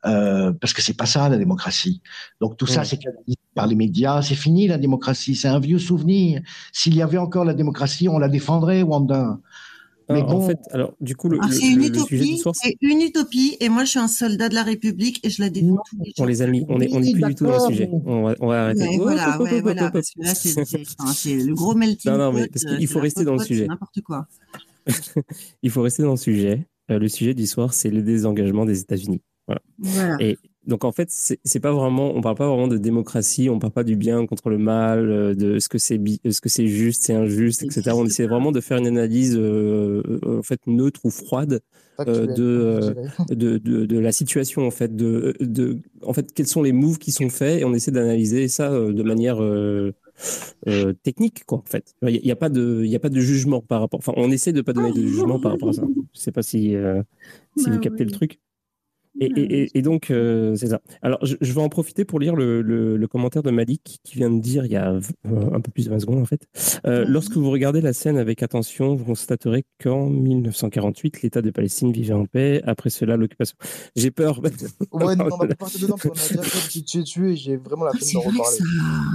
Euh, parce que c'est pas ça la démocratie. Donc tout ça, Mm. c'est canalisé par les médias. C'est fini la démocratie. C'est un vieux souvenir. S'il y avait encore la démocratie, on la défendrait, Wanda. Mais en bon, fait, alors du coup, le, Ah, le- c'est une le- le sujet du utopie, soir, c'est- une utopie, et moi je suis un soldat de la République et je la défends Non, tous les jours. les amis, on est, on est plus du tout dans le sujet. mais- On va, on va arrêter. Voilà, voilà, parce que là, c'est le gros melting Non, non, mais pot, parce euh, qu'il faut rester dans le sujet. N'importe quoi. <laughs> Il faut rester dans le sujet. Euh, le sujet du soir, c'est le désengagement des États-Unis. Voilà. Et donc en fait, c'est pas vraiment, on parle pas vraiment de démocratie, on parle pas du bien contre le mal, euh, de ce que c'est, ce que c'est juste, c'est injuste, etc. On essaie vraiment de faire une analyse euh, euh, en fait neutre ou froide de, euh, dirais. <laughs> de, de, de la situation en fait, de, de en fait quels sont les moves qui sont faits et on essaie d'analyser ça euh, de manière euh, euh, technique, quoi, en fait. Il n'y a, pas de, il y a pas de jugement par rapport. Enfin, on essaie de pas donner de jugement par rapport à ça. Je sais pas si, euh, si Bah vous captez oui. le truc. Et, donc, euh, c'est ça. Alors, je, je vais en profiter pour lire le, le- le commentaire de Malik qui vient de dire il y a euh, un peu plus de 20 secondes, en fait. Euh, Mhm. Lorsque vous regardez la scène avec attention, vous constaterez qu'en 1948, l'État de Palestine vivait en paix. Après cela, l'occupation. J'ai peur. Ouais, non, <laughs> on va pas partir dedans parce qu'on a déjà fait tuer tuer et j'ai vraiment la Ah, peine d'en reparler. ça.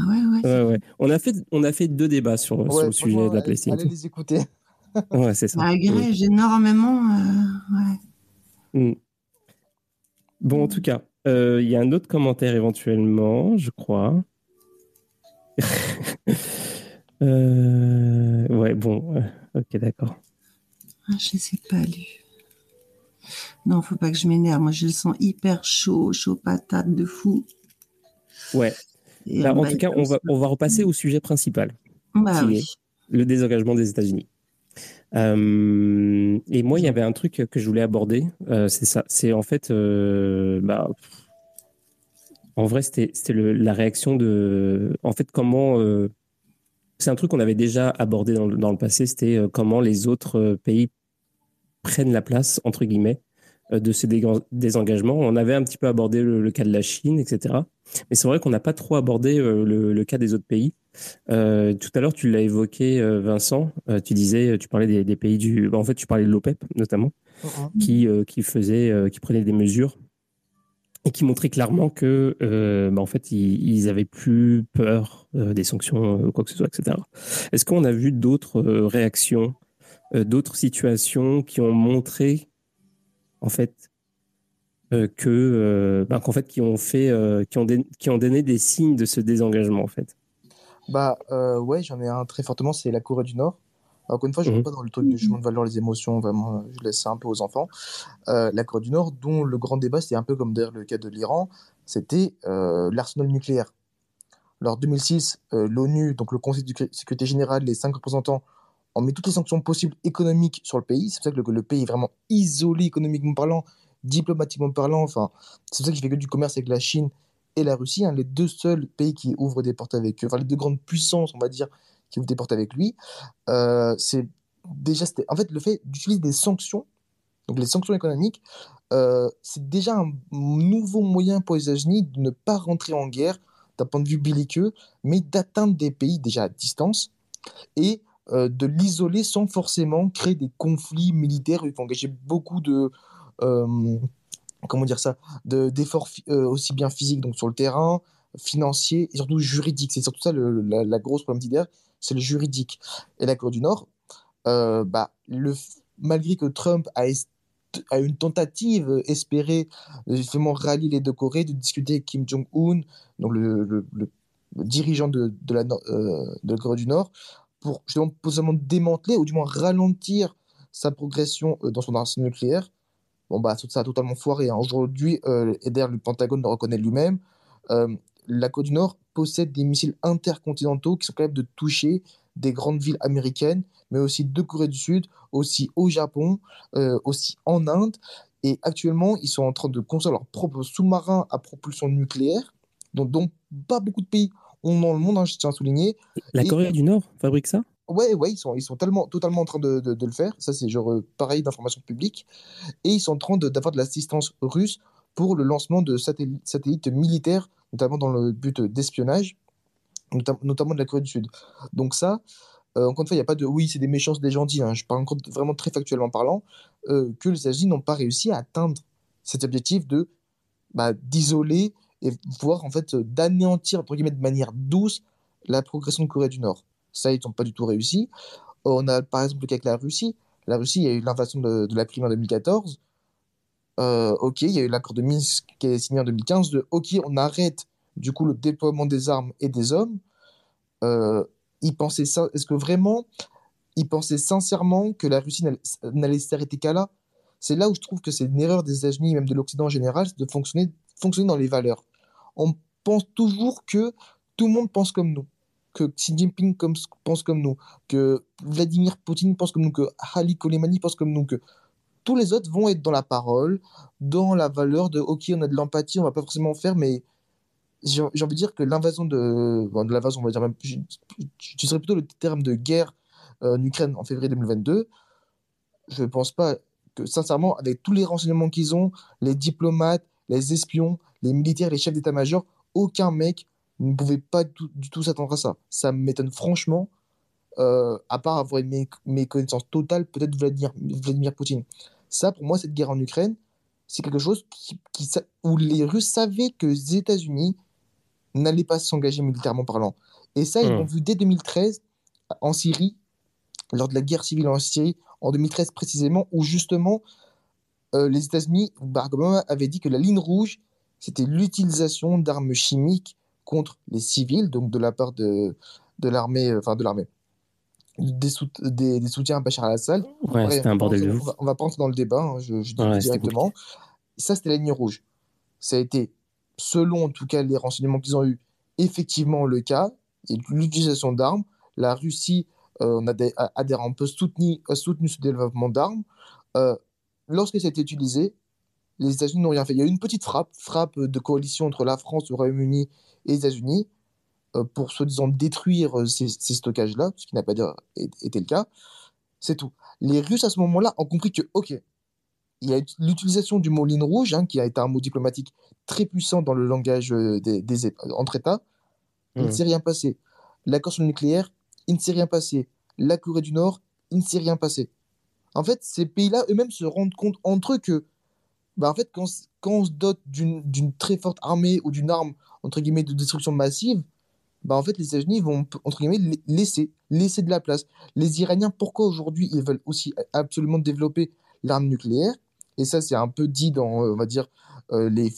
Ouais, ouais. Ouais, ouais. On a fait, on a fait deux débats sur, le sujet de la Palestine. Allez les écouter. <laughs> Ouais, c'est ça. Agrège énormément. euh, ouais. Mm. Bon, en tout cas, euh, il y a un autre commentaire éventuellement, je crois. <laughs> Euh, ouais, bon, euh, ok, d'accord. Ah, je les ai pas lus. Non, faut pas que je m'énerve. Moi, je le sens hyper chaud, chaud patate de fou. Ouais. Bah, en tout cas, on va, on va repasser au sujet principal, Bah qui oui. est le désengagement des États-Unis. Euh, et moi, il y avait un truc que je voulais aborder, euh, c'est ça. C'est en fait, euh, bah, en vrai, c'était la réaction de, en fait, comment. c'est un truc qu'on avait déjà abordé dans le, passé, c'était comment les autres pays prennent la place, entre guillemets, de ces désengagements. On avait un petit peu abordé le, cas de la Chine, etc. Mais c'est vrai qu'on n'a pas trop abordé le cas des autres pays. Euh, tout à l'heure, tu l'as évoqué, euh, Vincent. Euh, tu disais, tu parlais des, des pays du. bah, en fait, tu parlais de l'OPEP, notamment, qui, euh, qui faisait, qui prenait des mesures et qui montrait clairement que, bah, en fait, ils, ils avaient plus peur des sanctions, quoi que ce soit, etc. Est-ce qu'on a vu d'autres réactions, d'autres situations qui ont montré, en fait, que, bah, qu'en fait, qui ont fait, qui ont, dé- qui ont donné des signes de ce désengagement, en fait? Bah euh, ouais, j'en ai un très fortement, c'est la Corée du Nord. Alors, encore une fois, je ne Mhm. rentre pas dans le truc du chemin de valeur, les émotions, vraiment, euh, je laisse ça un peu aux enfants. Euh, la Corée du Nord, dont le grand débat, c'était un peu comme d'ailleurs le cas de l'Iran, c'était euh, l'arsenal nucléaire. Alors, 2006, euh, l'ONU, donc le Conseil de sécurité générale, les cinq représentants, ont mis toutes les sanctions possibles économiques sur le pays. C'est pour ça que le, le pays est vraiment isolé économiquement parlant, diplomatiquement parlant. Enfin, c'est pour ça qu'il fait que du commerce avec la Chine et la Russie, hein, les deux seuls pays qui ouvrent des portes avec eux, enfin les deux grandes puissances, on va dire, qui ouvrent des portes avec lui. Euh, c'est déjà, en fait, le fait d'utiliser des sanctions, donc les sanctions économiques, euh, c'est déjà un nouveau moyen pour les États-Unis de ne pas rentrer en guerre d'un point de vue belliqueux, mais d'atteindre des pays déjà à distance et euh, de l'isoler sans forcément créer des conflits militaires. Il faut engager beaucoup de, comment dire ça, de- d'efforts fi- euh, aussi bien physiques, donc sur le terrain, financiers et surtout juridiques. C'est surtout ça le- la, la grosse problème d'idée, c'est le juridique. Et la Corée du Nord, euh, bah, le, malgré que Trump a, a une tentative euh, espérée de justement rallier les deux Corées, de discuter avec Kim Jong-un, donc le, le- dirigeant de, de la, euh, de Corée du Nord, pour justement possiblement démanteler ou du moins ralentir sa progression euh, dans son arsenal nucléaire. Bon, bah, tout ça a totalement foiré. hein. Aujourd'hui, euh, et d'ailleurs, le Pentagone le reconnaît lui-même, euh, la Corée du Nord possède des missiles intercontinentaux qui sont capables de toucher des grandes villes américaines, mais aussi de Corée du Sud, aussi au Japon, euh, aussi en Inde. Et actuellement, ils sont en train de construire leur propre sous-marin à propulsion nucléaire, dont, dont pas beaucoup de pays ont dans le monde, hein, je tiens à souligner. La Et- Corée du Nord fabrique ça? Ouais, ouais, ils sont, ils sont totalement en train de, de- le faire. Ça, c'est genre euh, pareil d'information publique. Et ils sont en train d'avoir de, l'assistance russe pour le lancement de satellites, militaires, notamment dans le but d'espionnage, nota- notamment de la Corée du Sud. Donc ça, euh, encore une fois, il n'y a pas de oui, c'est des méchants, des gentils. hein. Je parle encore vraiment très factuellement parlant, euh, que les États-Unis n'ont pas réussi à atteindre cet objectif de bah, d'isoler et voire en fait d'anéantir entre guillemets de manière douce la progression de Corée du Nord. Ça, ils n'ont pas du tout réussi. On a par exemple le cas avec la Russie. La Russie, il y a eu l'invasion de, la Crimée en 2014. Euh, ok, il y a eu l'accord de Minsk qui est signé en 2015 de ok, on arrête du coup le déploiement des armes et des hommes. Euh, ils pensaient ça. Est-ce que vraiment ils pensaient sincèrement que la Russie n'allait- s'arrêter qu'à là? C'est là où je trouve que c'est une erreur des États-Unis, même de l'Occident en général, de fonctionner dans les valeurs. On pense toujours que tout le monde pense comme nous, que Xi Jinping pense comme nous, que Vladimir Poutine pense comme nous, que Ali Kolemani pense comme nous, que tous les autres vont être dans la parole, dans la valeur de ok, on a de l'empathie, on va pas forcément faire, mais j'ai envie de dire que l'invasion de, bon, de l'invasion, on va dire même, je- tu serais plutôt le terme de guerre euh, en Ukraine en février 2022. Je pense pas que, sincèrement, avec tous les renseignements qu'ils ont, les diplomates, les espions, les militaires, les chefs d'état-major, aucun mec ne pouvait pas du tout, du tout s'attendre à ça. Ça m'étonne franchement, euh, à part avoir une mé- méconnaissance totale, peut-être Vladimir, Vladimir Poutine. Ça, pour moi, cette guerre en Ukraine, c'est quelque chose qui, qui sa- où les Russes savaient que les États-Unis n'allaient pas s'engager militairement parlant. Et ça, ils Hmm. l'ont vu dès 2013 en Syrie, lors de la guerre civile en Syrie, en 2013 précisément, où justement euh, les États-Unis, Barack Obama avait dit que la ligne rouge, c'était l'utilisation d'armes chimiques contre les civils, donc de la part de, de l'armée, euh, enfin de l'armée, des, sout- des, des soutiens à Bachar al-Assad. Ouais, c'était un bordel de on va, on va pas entrer dans le débat, hein, je, je dis Ouais, directement. Ça, c'était la ligne rouge. Ça a été, selon en tout cas les renseignements qu'ils ont eus, effectivement le cas. Et l'utilisation d'armes. La Russie euh, on a des, a, a des- un peu soutenu, a soutenu ce développement d'armes. Euh, lorsque ça a été utilisé, les États-Unis n'ont rien fait. Il y a eu une petite frappe, frappe de coalition entre la France, le Royaume-Uni et les États-Unis euh, pour, soi-disant, détruire euh, ces, ces stockages-là, ce qui n'a pas été le cas. C'est tout. Les Russes, à ce moment-là, ont compris que, OK, il y a ut- l'utilisation du mot ligne rouge, hein, qui a été un mot diplomatique très puissant dans le langage euh, des, entre États. Il ne Mhm. s'est rien passé. L'accord sur le nucléaire, il ne s'est rien passé. La Corée du Nord, il ne s'est rien passé. En fait, ces pays-là eux-mêmes se rendent compte entre eux que, bah, en fait, quand, quand on se dote d'une très forte armée ou d'une arme, entre guillemets, de destruction massive, bah, en fait, les États-Unis vont, entre guillemets, la- laisser, laisser de la place. Les Iraniens, pourquoi aujourd'hui ils veulent aussi absolument développer l'arme nucléaire? Et ça, c'est un peu dit dans, euh, on va dire, euh, les,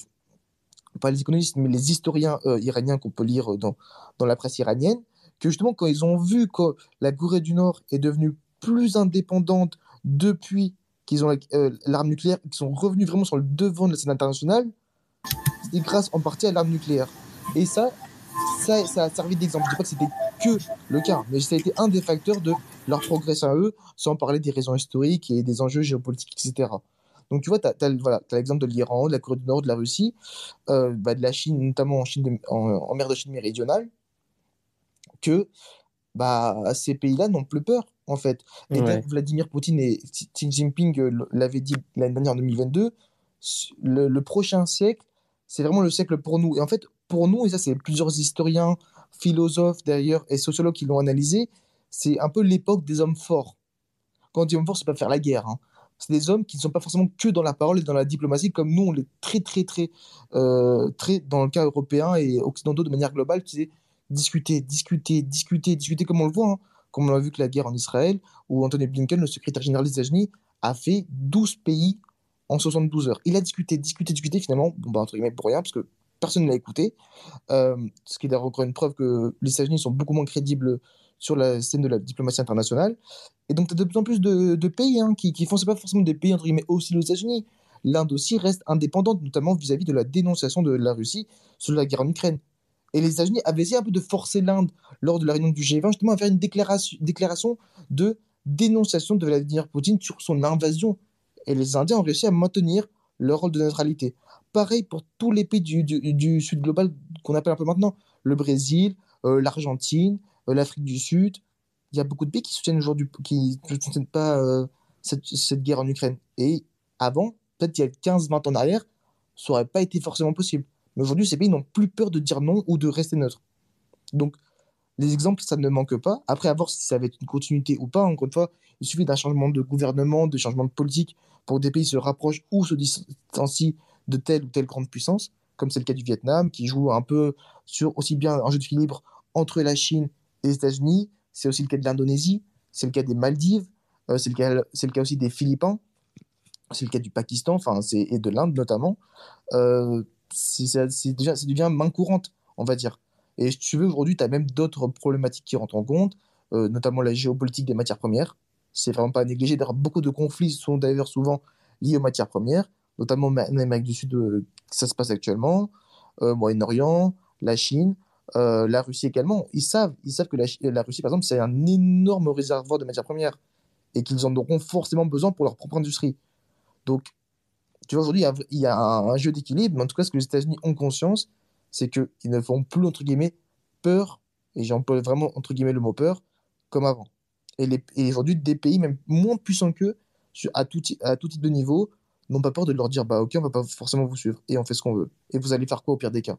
pas les économistes, mais les historiens euh, iraniens qu'on peut lire dans, dans la presse iranienne, que justement, quand ils ont vu que la Corée du Nord est devenue plus indépendante depuis qu'ils ont euh, l'arme nucléaire, qu'ils sont revenus vraiment sur le devant de la scène internationale, c'est grâce en partie à l'arme nucléaire. Et ça, ça, ça a servi d'exemple. Je dis pas que c'était que le cas, mais ça a été un des facteurs de leur progression à eux, sans parler des raisons historiques et des enjeux géopolitiques, etc. Donc tu vois, tu as, voilà, t'as l'exemple de l'Iran, de la Corée du Nord, de la Russie, euh, bah, de la Chine, notamment en, en mer de Chine méridionale, que bah, ces pays-là n'ont plus peur, en fait. Et Ouais. d'ailleurs, Vladimir Poutine et Xi Jinping euh, l'avaient dit l'année dernière, en 2022, le, le prochain siècle, c'est vraiment le siècle pour nous. Et en fait, pour nous, et ça, c'est plusieurs historiens, philosophes d'ailleurs, et sociologues qui l'ont analysé, c'est un peu l'époque des hommes forts. Quand on dit hommes forts, c'est pas faire la guerre. hein. C'est des hommes qui ne sont pas forcément que dans la parole et dans la diplomatie, comme nous, on l'est très, très, très, euh, très, dans le cas européen et occidentaux de manière globale, tu sais, discuter, discuter, discuter, discuter, comme on le voit, hein. Comme on l'a vu que la guerre en Israël, où Anthony Blinken, le secrétaire général des États-Unis, a fait 12 pays en 72 heures. Il a discuté, discuté, discuté, finalement, bon, bah, entre guillemets, pour rien, parce que personne ne l'a écouté. Euh, ce qui est d'ailleurs encore une preuve que les États-Unis sont beaucoup moins crédibles sur la scène de la diplomatie internationale. Et donc, tu as de plus en plus de, pays hein, qui, qui font, c'est pas forcément des pays, entre guillemets, aussi aux États-Unis. L'Inde aussi reste indépendante, notamment vis-à-vis de la dénonciation de la Russie sur la guerre en Ukraine. Et les États-Unis avaient essayé un peu de forcer l'Inde lors de la réunion du G20, justement, à faire une déclaration, déclaration de dénonciation de Vladimir Poutine sur son invasion. Et les Indiens ont réussi à maintenir leur rôle de neutralité. Pareil pour tous les pays du, Sud global qu'on appelle un peu maintenant. Le Brésil, euh, l'Argentine, euh, l'Afrique du Sud. Il y a beaucoup de pays qui soutiennent aujourd'hui, qui ne soutiennent pas euh, cette, cette guerre en Ukraine. Et avant, peut-être il y a 15-20 ans en arrière, ça n'aurait pas été forcément possible. Mais aujourd'hui, ces pays n'ont plus peur de dire non ou de rester neutres. Donc, les exemples, ça ne manque pas. Après, à voir si ça va être une continuité ou pas. Encore une fois, il suffit d'un changement de gouvernement, de changement de politique pour que des pays se rapprochent ou se distancient de telle ou telle grande puissance, comme c'est le cas du Vietnam, qui joue un peu sur aussi bien un jeu d'équilibre entre la Chine et les États-Unis. C'est aussi le cas de l'Indonésie, c'est le cas des Maldives, euh, c'est le, cas- aussi des Philippines, c'est le cas du Pakistan, enfin, et de l'Inde notamment. Euh, c'est déjà, ça devient main courante, on va dire. Et si tu veux, aujourd'hui, tu as même d'autres problématiques qui rentrent en compte, euh, notamment la géopolitique des matières premières. C'est vraiment pas à négliger. Beaucoup de conflits sont d'ailleurs souvent liés aux matières premières, notamment en Amérique du Sud, euh, ça se passe actuellement, euh, Moyen-Orient, la Chine, euh, la Russie également. Ils savent, ils savent que la, la Russie, par exemple, c'est un énorme réservoir de matières premières et qu'ils en auront forcément besoin pour leur propre industrie. Donc, tu vois, aujourd'hui, il y a- un, jeu d'équilibre, mais en tout cas, ce que les États-Unis ont conscience, c'est qu'ils ne font plus, entre guillemets, peur, et j'emploie vraiment, entre guillemets, le mot peur, comme avant. Et, et aujourd'hui, des pays, même moins puissants qu'eux, à tout, à tout type de niveau, n'ont pas peur de leur dire, bah ok, on va pas forcément vous suivre, et on fait ce qu'on veut. Et vous allez faire quoi au pire des cas?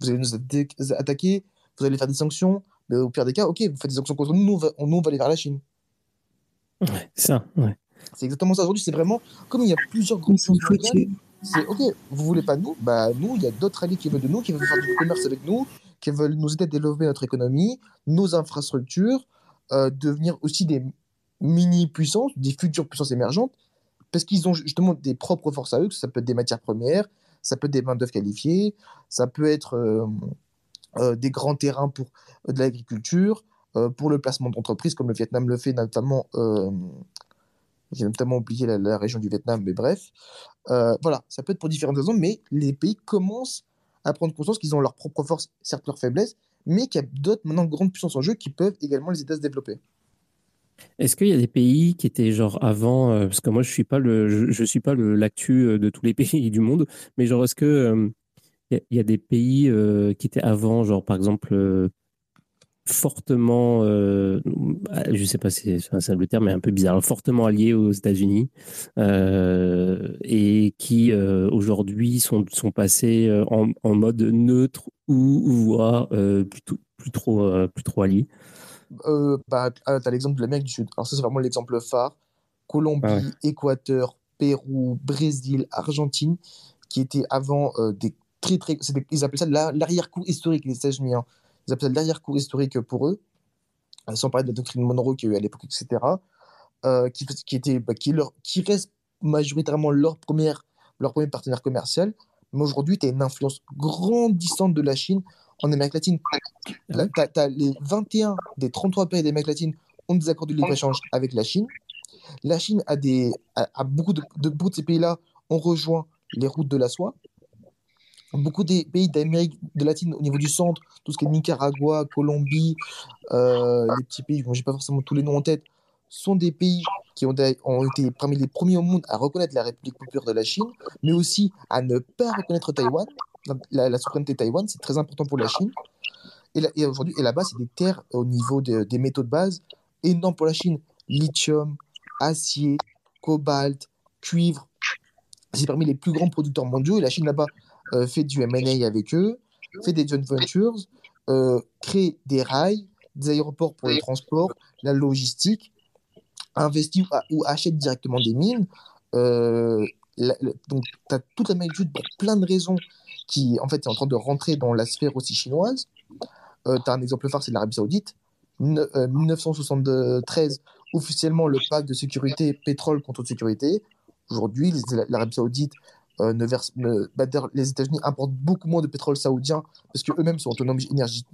Vous allez nous atta- attaquer, vous allez faire des sanctions, mais au pire des cas, ok, vous faites des sanctions contre nous, nous, on va, on va aller vers la Chine. Ouais, ça, ouais. C'est exactement ça aujourd'hui, c'est vraiment, comme il y a plusieurs groupes c'est ok, vous voulez pas nous, bah nous, il y a d'autres alliés qui veulent de nous, qui veulent faire du commerce avec nous, qui veulent nous aider à développer notre économie, nos infrastructures, euh, devenir aussi des mini-puissances, des futures puissances émergentes, parce qu'ils ont justement des propres forces à eux, que ça peut être des matières premières, ça peut être des main-d'œuvre qualifiées, ça peut être euh, euh, des grands terrains pour de l'agriculture, pour le placement d'entreprises, comme le Vietnam le fait, notamment. J'ai notamment oublié la, région du Vietnam, mais bref. Euh, voilà, ça peut être pour différentes raisons, mais les pays commencent à prendre conscience qu'ils ont leurs propres forces, certes leurs faiblesses, mais qu'il y a d'autres maintenant grandes puissances en jeu qui peuvent également les aider à se développer. Est-ce qu'il y a des pays qui étaient genre avant, euh, parce que moi je suis pas le, je, suis pas l'actu euh, de tous les <laughs> pays du monde, mais genre est-ce que il y, a- des pays qui étaient avant, genre par exemple fortement, euh, je sais pas si c'est c'est le terme, mais un peu bizarre, fortement alliés aux États-Unis euh, et qui euh, aujourd'hui sont sont passés euh, en, en mode neutre ou voire plutôt plus trop plus trop alliés. Bah, tu as l'exemple de l'Amérique du Sud. Alors ça, c'est vraiment l'exemple phare. Colombie, Ah ouais. Équateur, Pérou, Brésil, Argentine, qui étaient avant des très très... Ils appellent ça la- l'arrière-cour historique, les États-Unis. hein. Ils appellent ça l'arrière-cour historique pour eux, Euh, sans parler de la doctrine Monroe qu'il y a eu à l'époque, etc. euh, qui, était, bah, qui, leur, qui reste majoritairement leur, première, leur premier partenaire commercial. Mais aujourd'hui, tu as une influence grandissante de la Chine en Amérique latine. Là, t'as les 21 des 33 pays d'Amérique latine ont des accords de libre-échange avec la Chine. La Chine a, des, a, a beaucoup de, de, beaucoup de ces pays-là ont rejoint les routes de la soie. Beaucoup des pays d'Amérique de latine au niveau du centre, tout ce qui est Nicaragua, Colombie, euh, les petits pays, je n'ai pas forcément tous les noms en tête, sont des pays qui ont, été parmi les premiers au monde à reconnaître la République populaire de la Chine, mais aussi à ne pas reconnaître Taïwan. La, souveraineté de Taïwan, c'est très important pour la Chine. Et, là- et aujourd'hui, et là-bas, c'est des terres au niveau de- des métaux de base énormes pour la Chine. Lithium, acier, cobalt, cuivre. C'est parmi les plus grands producteurs mondiaux. Et la Chine, là-bas, euh, fait du M&A avec eux, fait des joint ventures, euh, crée des rails, des aéroports pour le transport, la logistique, investit ou, achète directement des mines. Euh, la- la- donc, tu as toute du Sud pour plein de raisons qui, en fait, est en train de rentrer dans la sphère aussi chinoise. Tu as un exemple phare, c'est l'Arabie Saoudite. Ne- euh, 1973, officiellement le pacte de sécurité pétrole contre sécurité. Aujourd'hui, l'Arabie Saoudite euh, bah, les États-Unis importent beaucoup moins de pétrole saoudien parce qu'eux-mêmes sont autonomes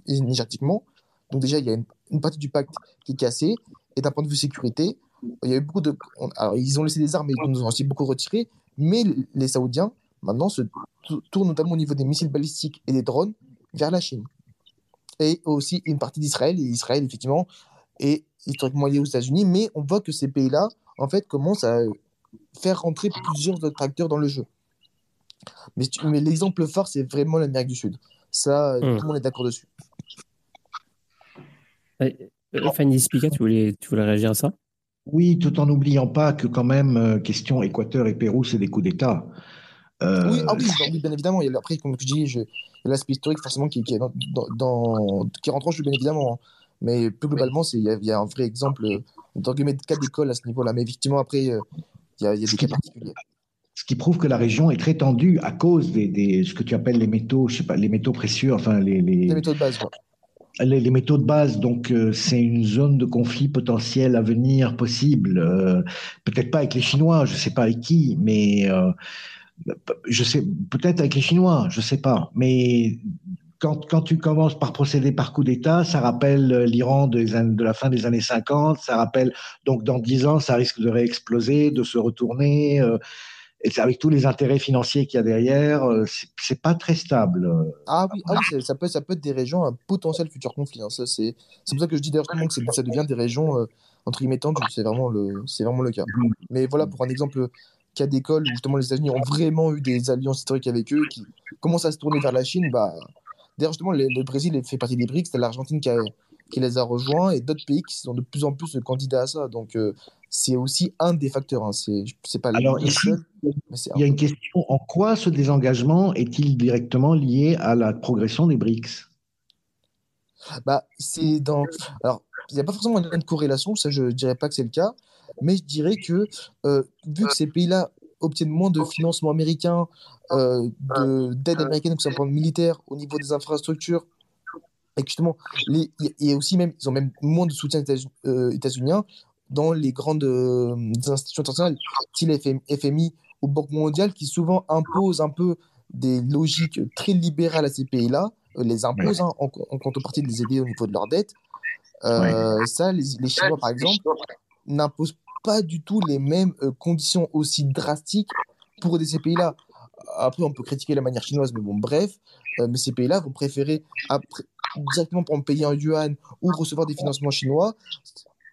énergétiquement. Donc déjà, il y a une, partie du pacte qui est cassée. Et d'un point de vue sécurité, il y a eu beaucoup de... alors, ils ont laissé des armes, mais ils nous ont aussi beaucoup retiré. Mais les Saoudiens, maintenant, se tou- tournent notamment au niveau des missiles balistiques et des drones vers la Chine. Et aussi une partie d'Israël. Et Israël, effectivement, est historiquement lié aux États-Unis. Mais on voit que ces pays-là, en fait, commencent à faire rentrer plusieurs autres acteurs dans le jeu. Mais, tu- mais l'exemple phare, c'est vraiment l'Amérique du Sud. Ça, Hmm. tout le monde est d'accord dessus. Euh, Fanny Spica, tu voulais, tu voulais réagir à ça? Oui, tout en n'oubliant pas que quand même, euh, question Équateur et Pérou, c'est des coups d'État. Euh, Oui, ah oui, oui, bien évidemment. Il y a, après, comme je dis, je- il y a l'aspect historique forcément qui, qui est dans, dans, dans- qui rentre en jeu, bien évidemment. hein. Mais plus globalement, c'est- il y, a, il y a un vrai exemple, euh, guillemets, de cas d'école à ce niveau-là. Mais effectivement, après, euh, il y a, il y a des cas particuliers. Ce qui prouve que la région est très tendue à cause des, des- ce que tu appelles les métaux, je sais pas, les métaux précieux, enfin les, les, Les méthodes de base, ouais. les, les métaux de base. Donc euh, c'est une zone de conflit potentiel à venir possible. Euh, peut-être pas avec les Chinois, je sais pas avec qui, mais euh, je sais peut-être avec les Chinois, je sais pas. Mais quand, quand tu commences par procéder par coup d'État, ça rappelle l'Iran des an- de la fin des années 50, ça rappelle donc dans 10 ans, ça risque de réexploser, de se retourner. euh, avec tous les intérêts financiers qu'il y a derrière, euh, c'est- pas très stable. euh. Ah oui, ah ça, peut, ça peut être des régions à potentiel futur conflit. hein. C'est pour ça que je dis d'ailleurs que ça devient des régions euh, entre guillemets tendues. C'est vraiment, le, vraiment le cas. Mais voilà, pour un exemple cas d'école où justement les États-Unis ont vraiment eu des alliances historiques avec eux qui commencent à se tourner vers la Chine, bah, D'ailleurs, justement, le, Brésil fait partie des BRICS, c'est l'Argentine qui, les a rejoints et d'autres pays qui sont de plus en plus candidats à ça. Donc, euh, c'est aussi un des facteurs. Hein. C'est pas Alors ici, il y a une question. En quoi ce désengagement est-il directement lié à la progression des BRICS? Bah, c'est dans. Alors, il n'y a pas forcément une corrélation, ça, je dirais pas que c'est le cas, mais je dirais que euh, vu que ces pays-là obtiennent moins de financement américain, euh, de- d'aide américaine, que ce soit militaire, au niveau des infrastructures, et que justement, les, aussi même, ils ont même moins de soutien états- euh, états-unien dans les grandes euh, institutions internationales, style FM FMI ou Banque mondiale, qui souvent imposent un peu des logiques très libérales à ces pays-là, euh, les imposent hein, en, en contrepartie de les aider au niveau de leur dette. Euh, Ça, les, les Chinois, par exemple, n'imposent pas du tout les mêmes conditions aussi drastiques pour ces pays-là. Après, on peut critiquer la manière chinoise, mais bon, bref. Mais ces pays-là vont préférer après, directement pour payer en yuan ou recevoir des financements chinois,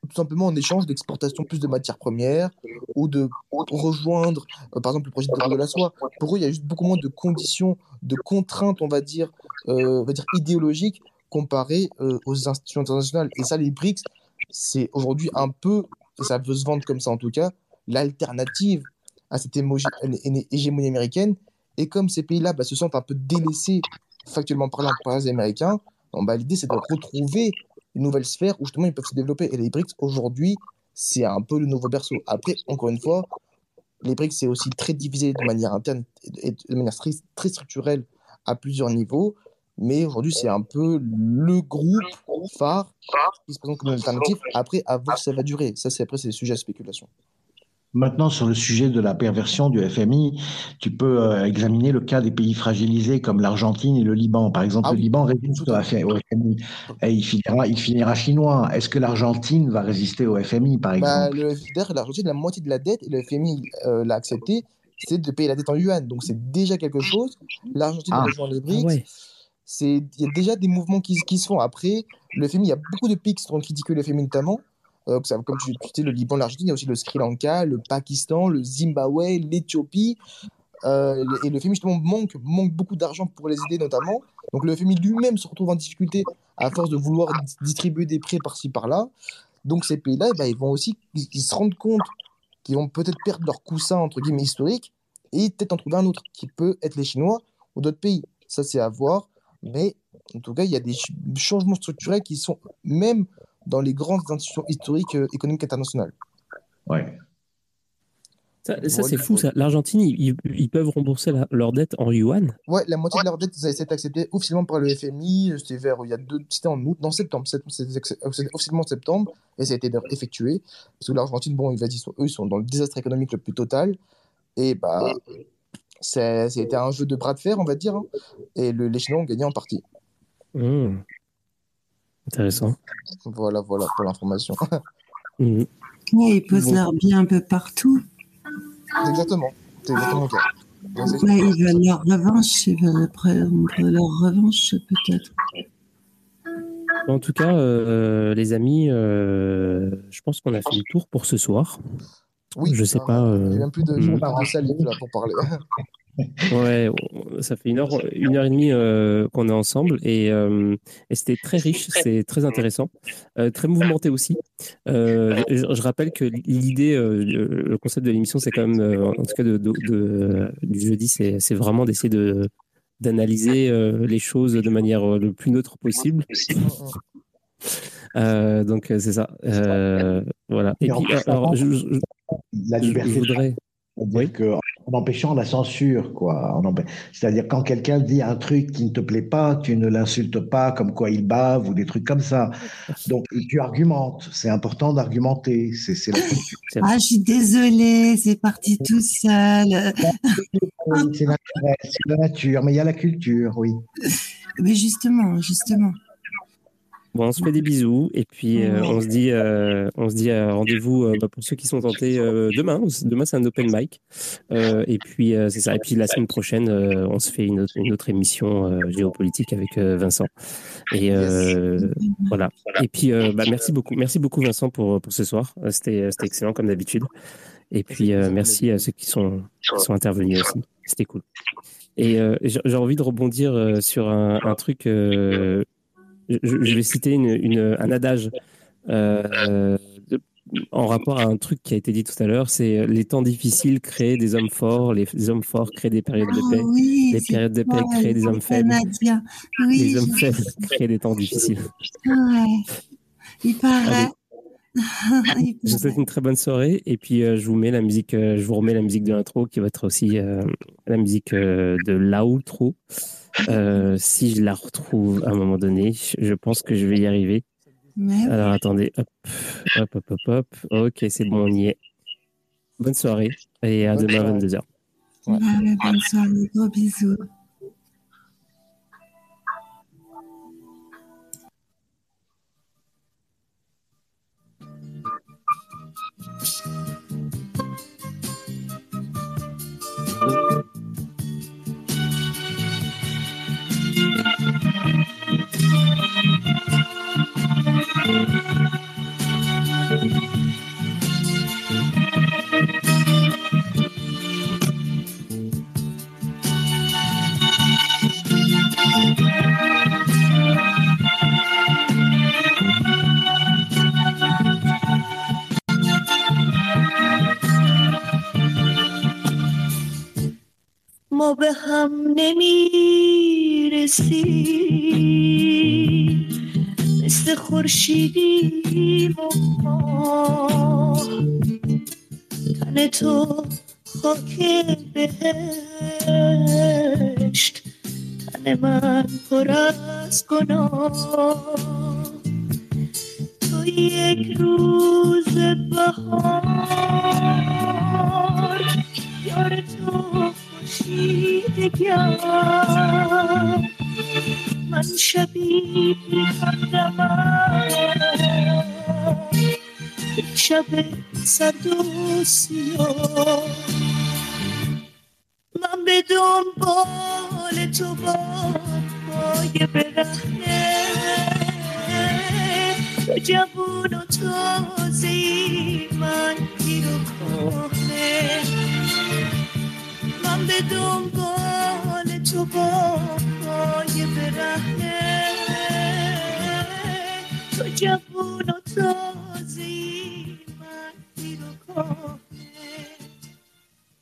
tout simplement en échange d'exportation plus de matières premières ou de rejoindre, euh, par exemple, le projet de la soie. Pour eux, il y a juste beaucoup moins de conditions, de contraintes, on va dire, euh, on va dire idéologiques comparées euh, aux institutions internationales. Et ça, les BRICS, c'est aujourd'hui un peu, et ça veut se vendre comme ça en tout cas, l'alternative à cette hégémonie américaine. Et comme ces pays-là bah, se sentent un peu délaissés, factuellement par les Américains, bah, l'idée c'est de retrouver nouvelle sphère où justement ils peuvent se développer. Et les BRICS, aujourd'hui, c'est un peu le nouveau berceau. Après, encore une fois, les BRICS, c'est aussi très divisé de manière interne et de manière très, très structurelle à plusieurs niveaux. Mais aujourd'hui, c'est un peu le groupe phare qui se présente comme alternative. Après, à voir si ça va durer. Ça, c'est après, c'est sujet à spéculation. Maintenant, sur le sujet de la perversion du FMI, tu peux euh, examiner le cas des pays fragilisés comme l'Argentine et le Liban. Par exemple, Ah le oui, Liban résiste au. FMI et il finira, il finira chinois. Est-ce que l'Argentine va résister au FMI, par Bah, exemple? le FDR, l'Argentine, la moitié de la dette, et le FMI euh, l'a accepté, c'est de payer la dette en yuan. Donc, c'est déjà quelque chose. L'Argentine Ah, rejoint les Ah BRICS. ouais. Il y a déjà des mouvements qui, qui se font. Après, le FMI, il y a beaucoup de pays qui critiquer le FMI notamment. Euh, comme tu, tu sais, le Liban, l'Argentine, il y a aussi le Sri Lanka, le Pakistan, le Zimbabwe, l'Éthiopie. Euh, et le FMI, justement, manque, manque beaucoup d'argent pour les aider notamment. Donc, le FMI lui-même se retrouve en difficulté à force de vouloir di- distribuer des prêts par-ci, par-là. Donc, ces pays-là, eh ben, ils vont aussi ils, se rendent compte qu'ils vont peut-être perdre leur coussin, entre guillemets, historique, et peut-être en trouver un autre, qui peut être les Chinois ou d'autres pays. Ça, c'est à voir. Mais en tout cas, il y a des ch- changements structurels qui sont même dans les grandes institutions historiques euh, économiques internationales. Ouais. Ça, c'est fou, ça. L'Argentine, ils, peuvent rembourser la- leur dette en yuan. Ouais, la moitié de leur dette, ça a été accepté officiellement par le FMI. C'était vers, il y a deux, c'était en août, non, septembre. C'était c'était officiellement en septembre, et ça a été d'ailleurs effectué. Parce que l'Argentine, bon, ils, sont- eux, ils sont dans le désastre économique le plus total. Et bah, ça, ça a été un jeu de bras de fer, on va dire. hein. Et le- les Chinois ont gagné en partie. Hmm. Intéressant. Voilà, voilà pour l'information. Ouais, ils posent Bon. leur bien un peu partout. Exactement. C'est exactement le cas. Donc, c'est- Ouais, ils veulent leur revanche, ils veulent prendre leur revanche peut-être. En tout cas, euh, les amis, euh, je pense qu'on a fait le tour pour ce soir. Oui, Je sais pas, Il y euh, a même plus de, plus de salive là pour parler. Ouais, ça fait une heure, une heure et demie euh, qu'on est ensemble et, euh, et c'était très riche, c'est très intéressant, euh, très mouvementé aussi. Euh, je, je rappelle que l'idée, euh, le concept de l'émission, c'est quand même, euh, en tout cas de, de- de- du jeudi, c'est vraiment d'essayer de d'analyser euh, les choses de manière le plus neutre possible. Euh, donc c'est ça. Euh, voilà. Et Et en puis plus, alors, je, je- La liberté je voudrais. Oui. que, en empêchant la censure, quoi. C'est-à-dire quand quelqu'un dit un truc qui ne te plaît pas, tu ne l'insultes pas comme quoi il bave ou des trucs comme ça. Donc, tu argumentes. C'est important d'argumenter. <laughs> C'est Ah, je suis désolée, c'est parti tout seul. C'est la nature, mais il y a la culture, oui. Mais justement, justement. Bon, on se fait des bisous et puis euh, on se dit, euh, on se dit euh, rendez-vous bah, pour ceux qui sont tentés demain. Demain c'est un open mic et puis c'est ça. Et puis la semaine prochaine, on se fait une autre, une autre émission géopolitique avec Vincent. Et voilà. Et puis bah, merci beaucoup, merci beaucoup Vincent pour pour ce soir. C'était c'était excellent comme d'habitude. Et puis merci à ceux qui sont qui sont intervenus aussi. C'était cool. Et j'ai envie de rebondir sur un, un truc. Euh, je, je vais citer une, une- un adage euh, de- en rapport à un truc qui a été dit tout à l'heure. C'est les temps difficiles créent des hommes forts, les, les hommes forts créent des périodes de Ah paix, oui, les périodes de paix créent des hommes faibles. Oui, les hommes faibles créent des temps difficiles. ouais. Il paraît. Allez. <laughs> Je vous souhaite une très bonne soirée et puis euh, je vous mets la musique, euh, je vous remets la musique de l'intro qui va être aussi euh, la musique euh, de l'outro. Euh, si je la retrouve à un moment donné, je pense que je vais y arriver. Mais Alors attendez, hop, hop, hop, hop, hop. Ok, c'est bon, on y est. Bonne soirée et à Bonne demain à soirée. 22h. ouais, ouais, bonne soirée, gros bisous. ما به هم نمیرسیم مثل خورشیدیم و ماه تن تو خاک بهشت. تن من پر از گناه. تو یک روز بهار. یار تو خورشیدگر من شبی بیخندم یک شب سرد و سیاه. من به دنبال تو با پای برهنه. تو جوون و تازه من پیر و کهنه. من به دنبال تو با پای برهنه تو جوون و تازه من پیر و کهنه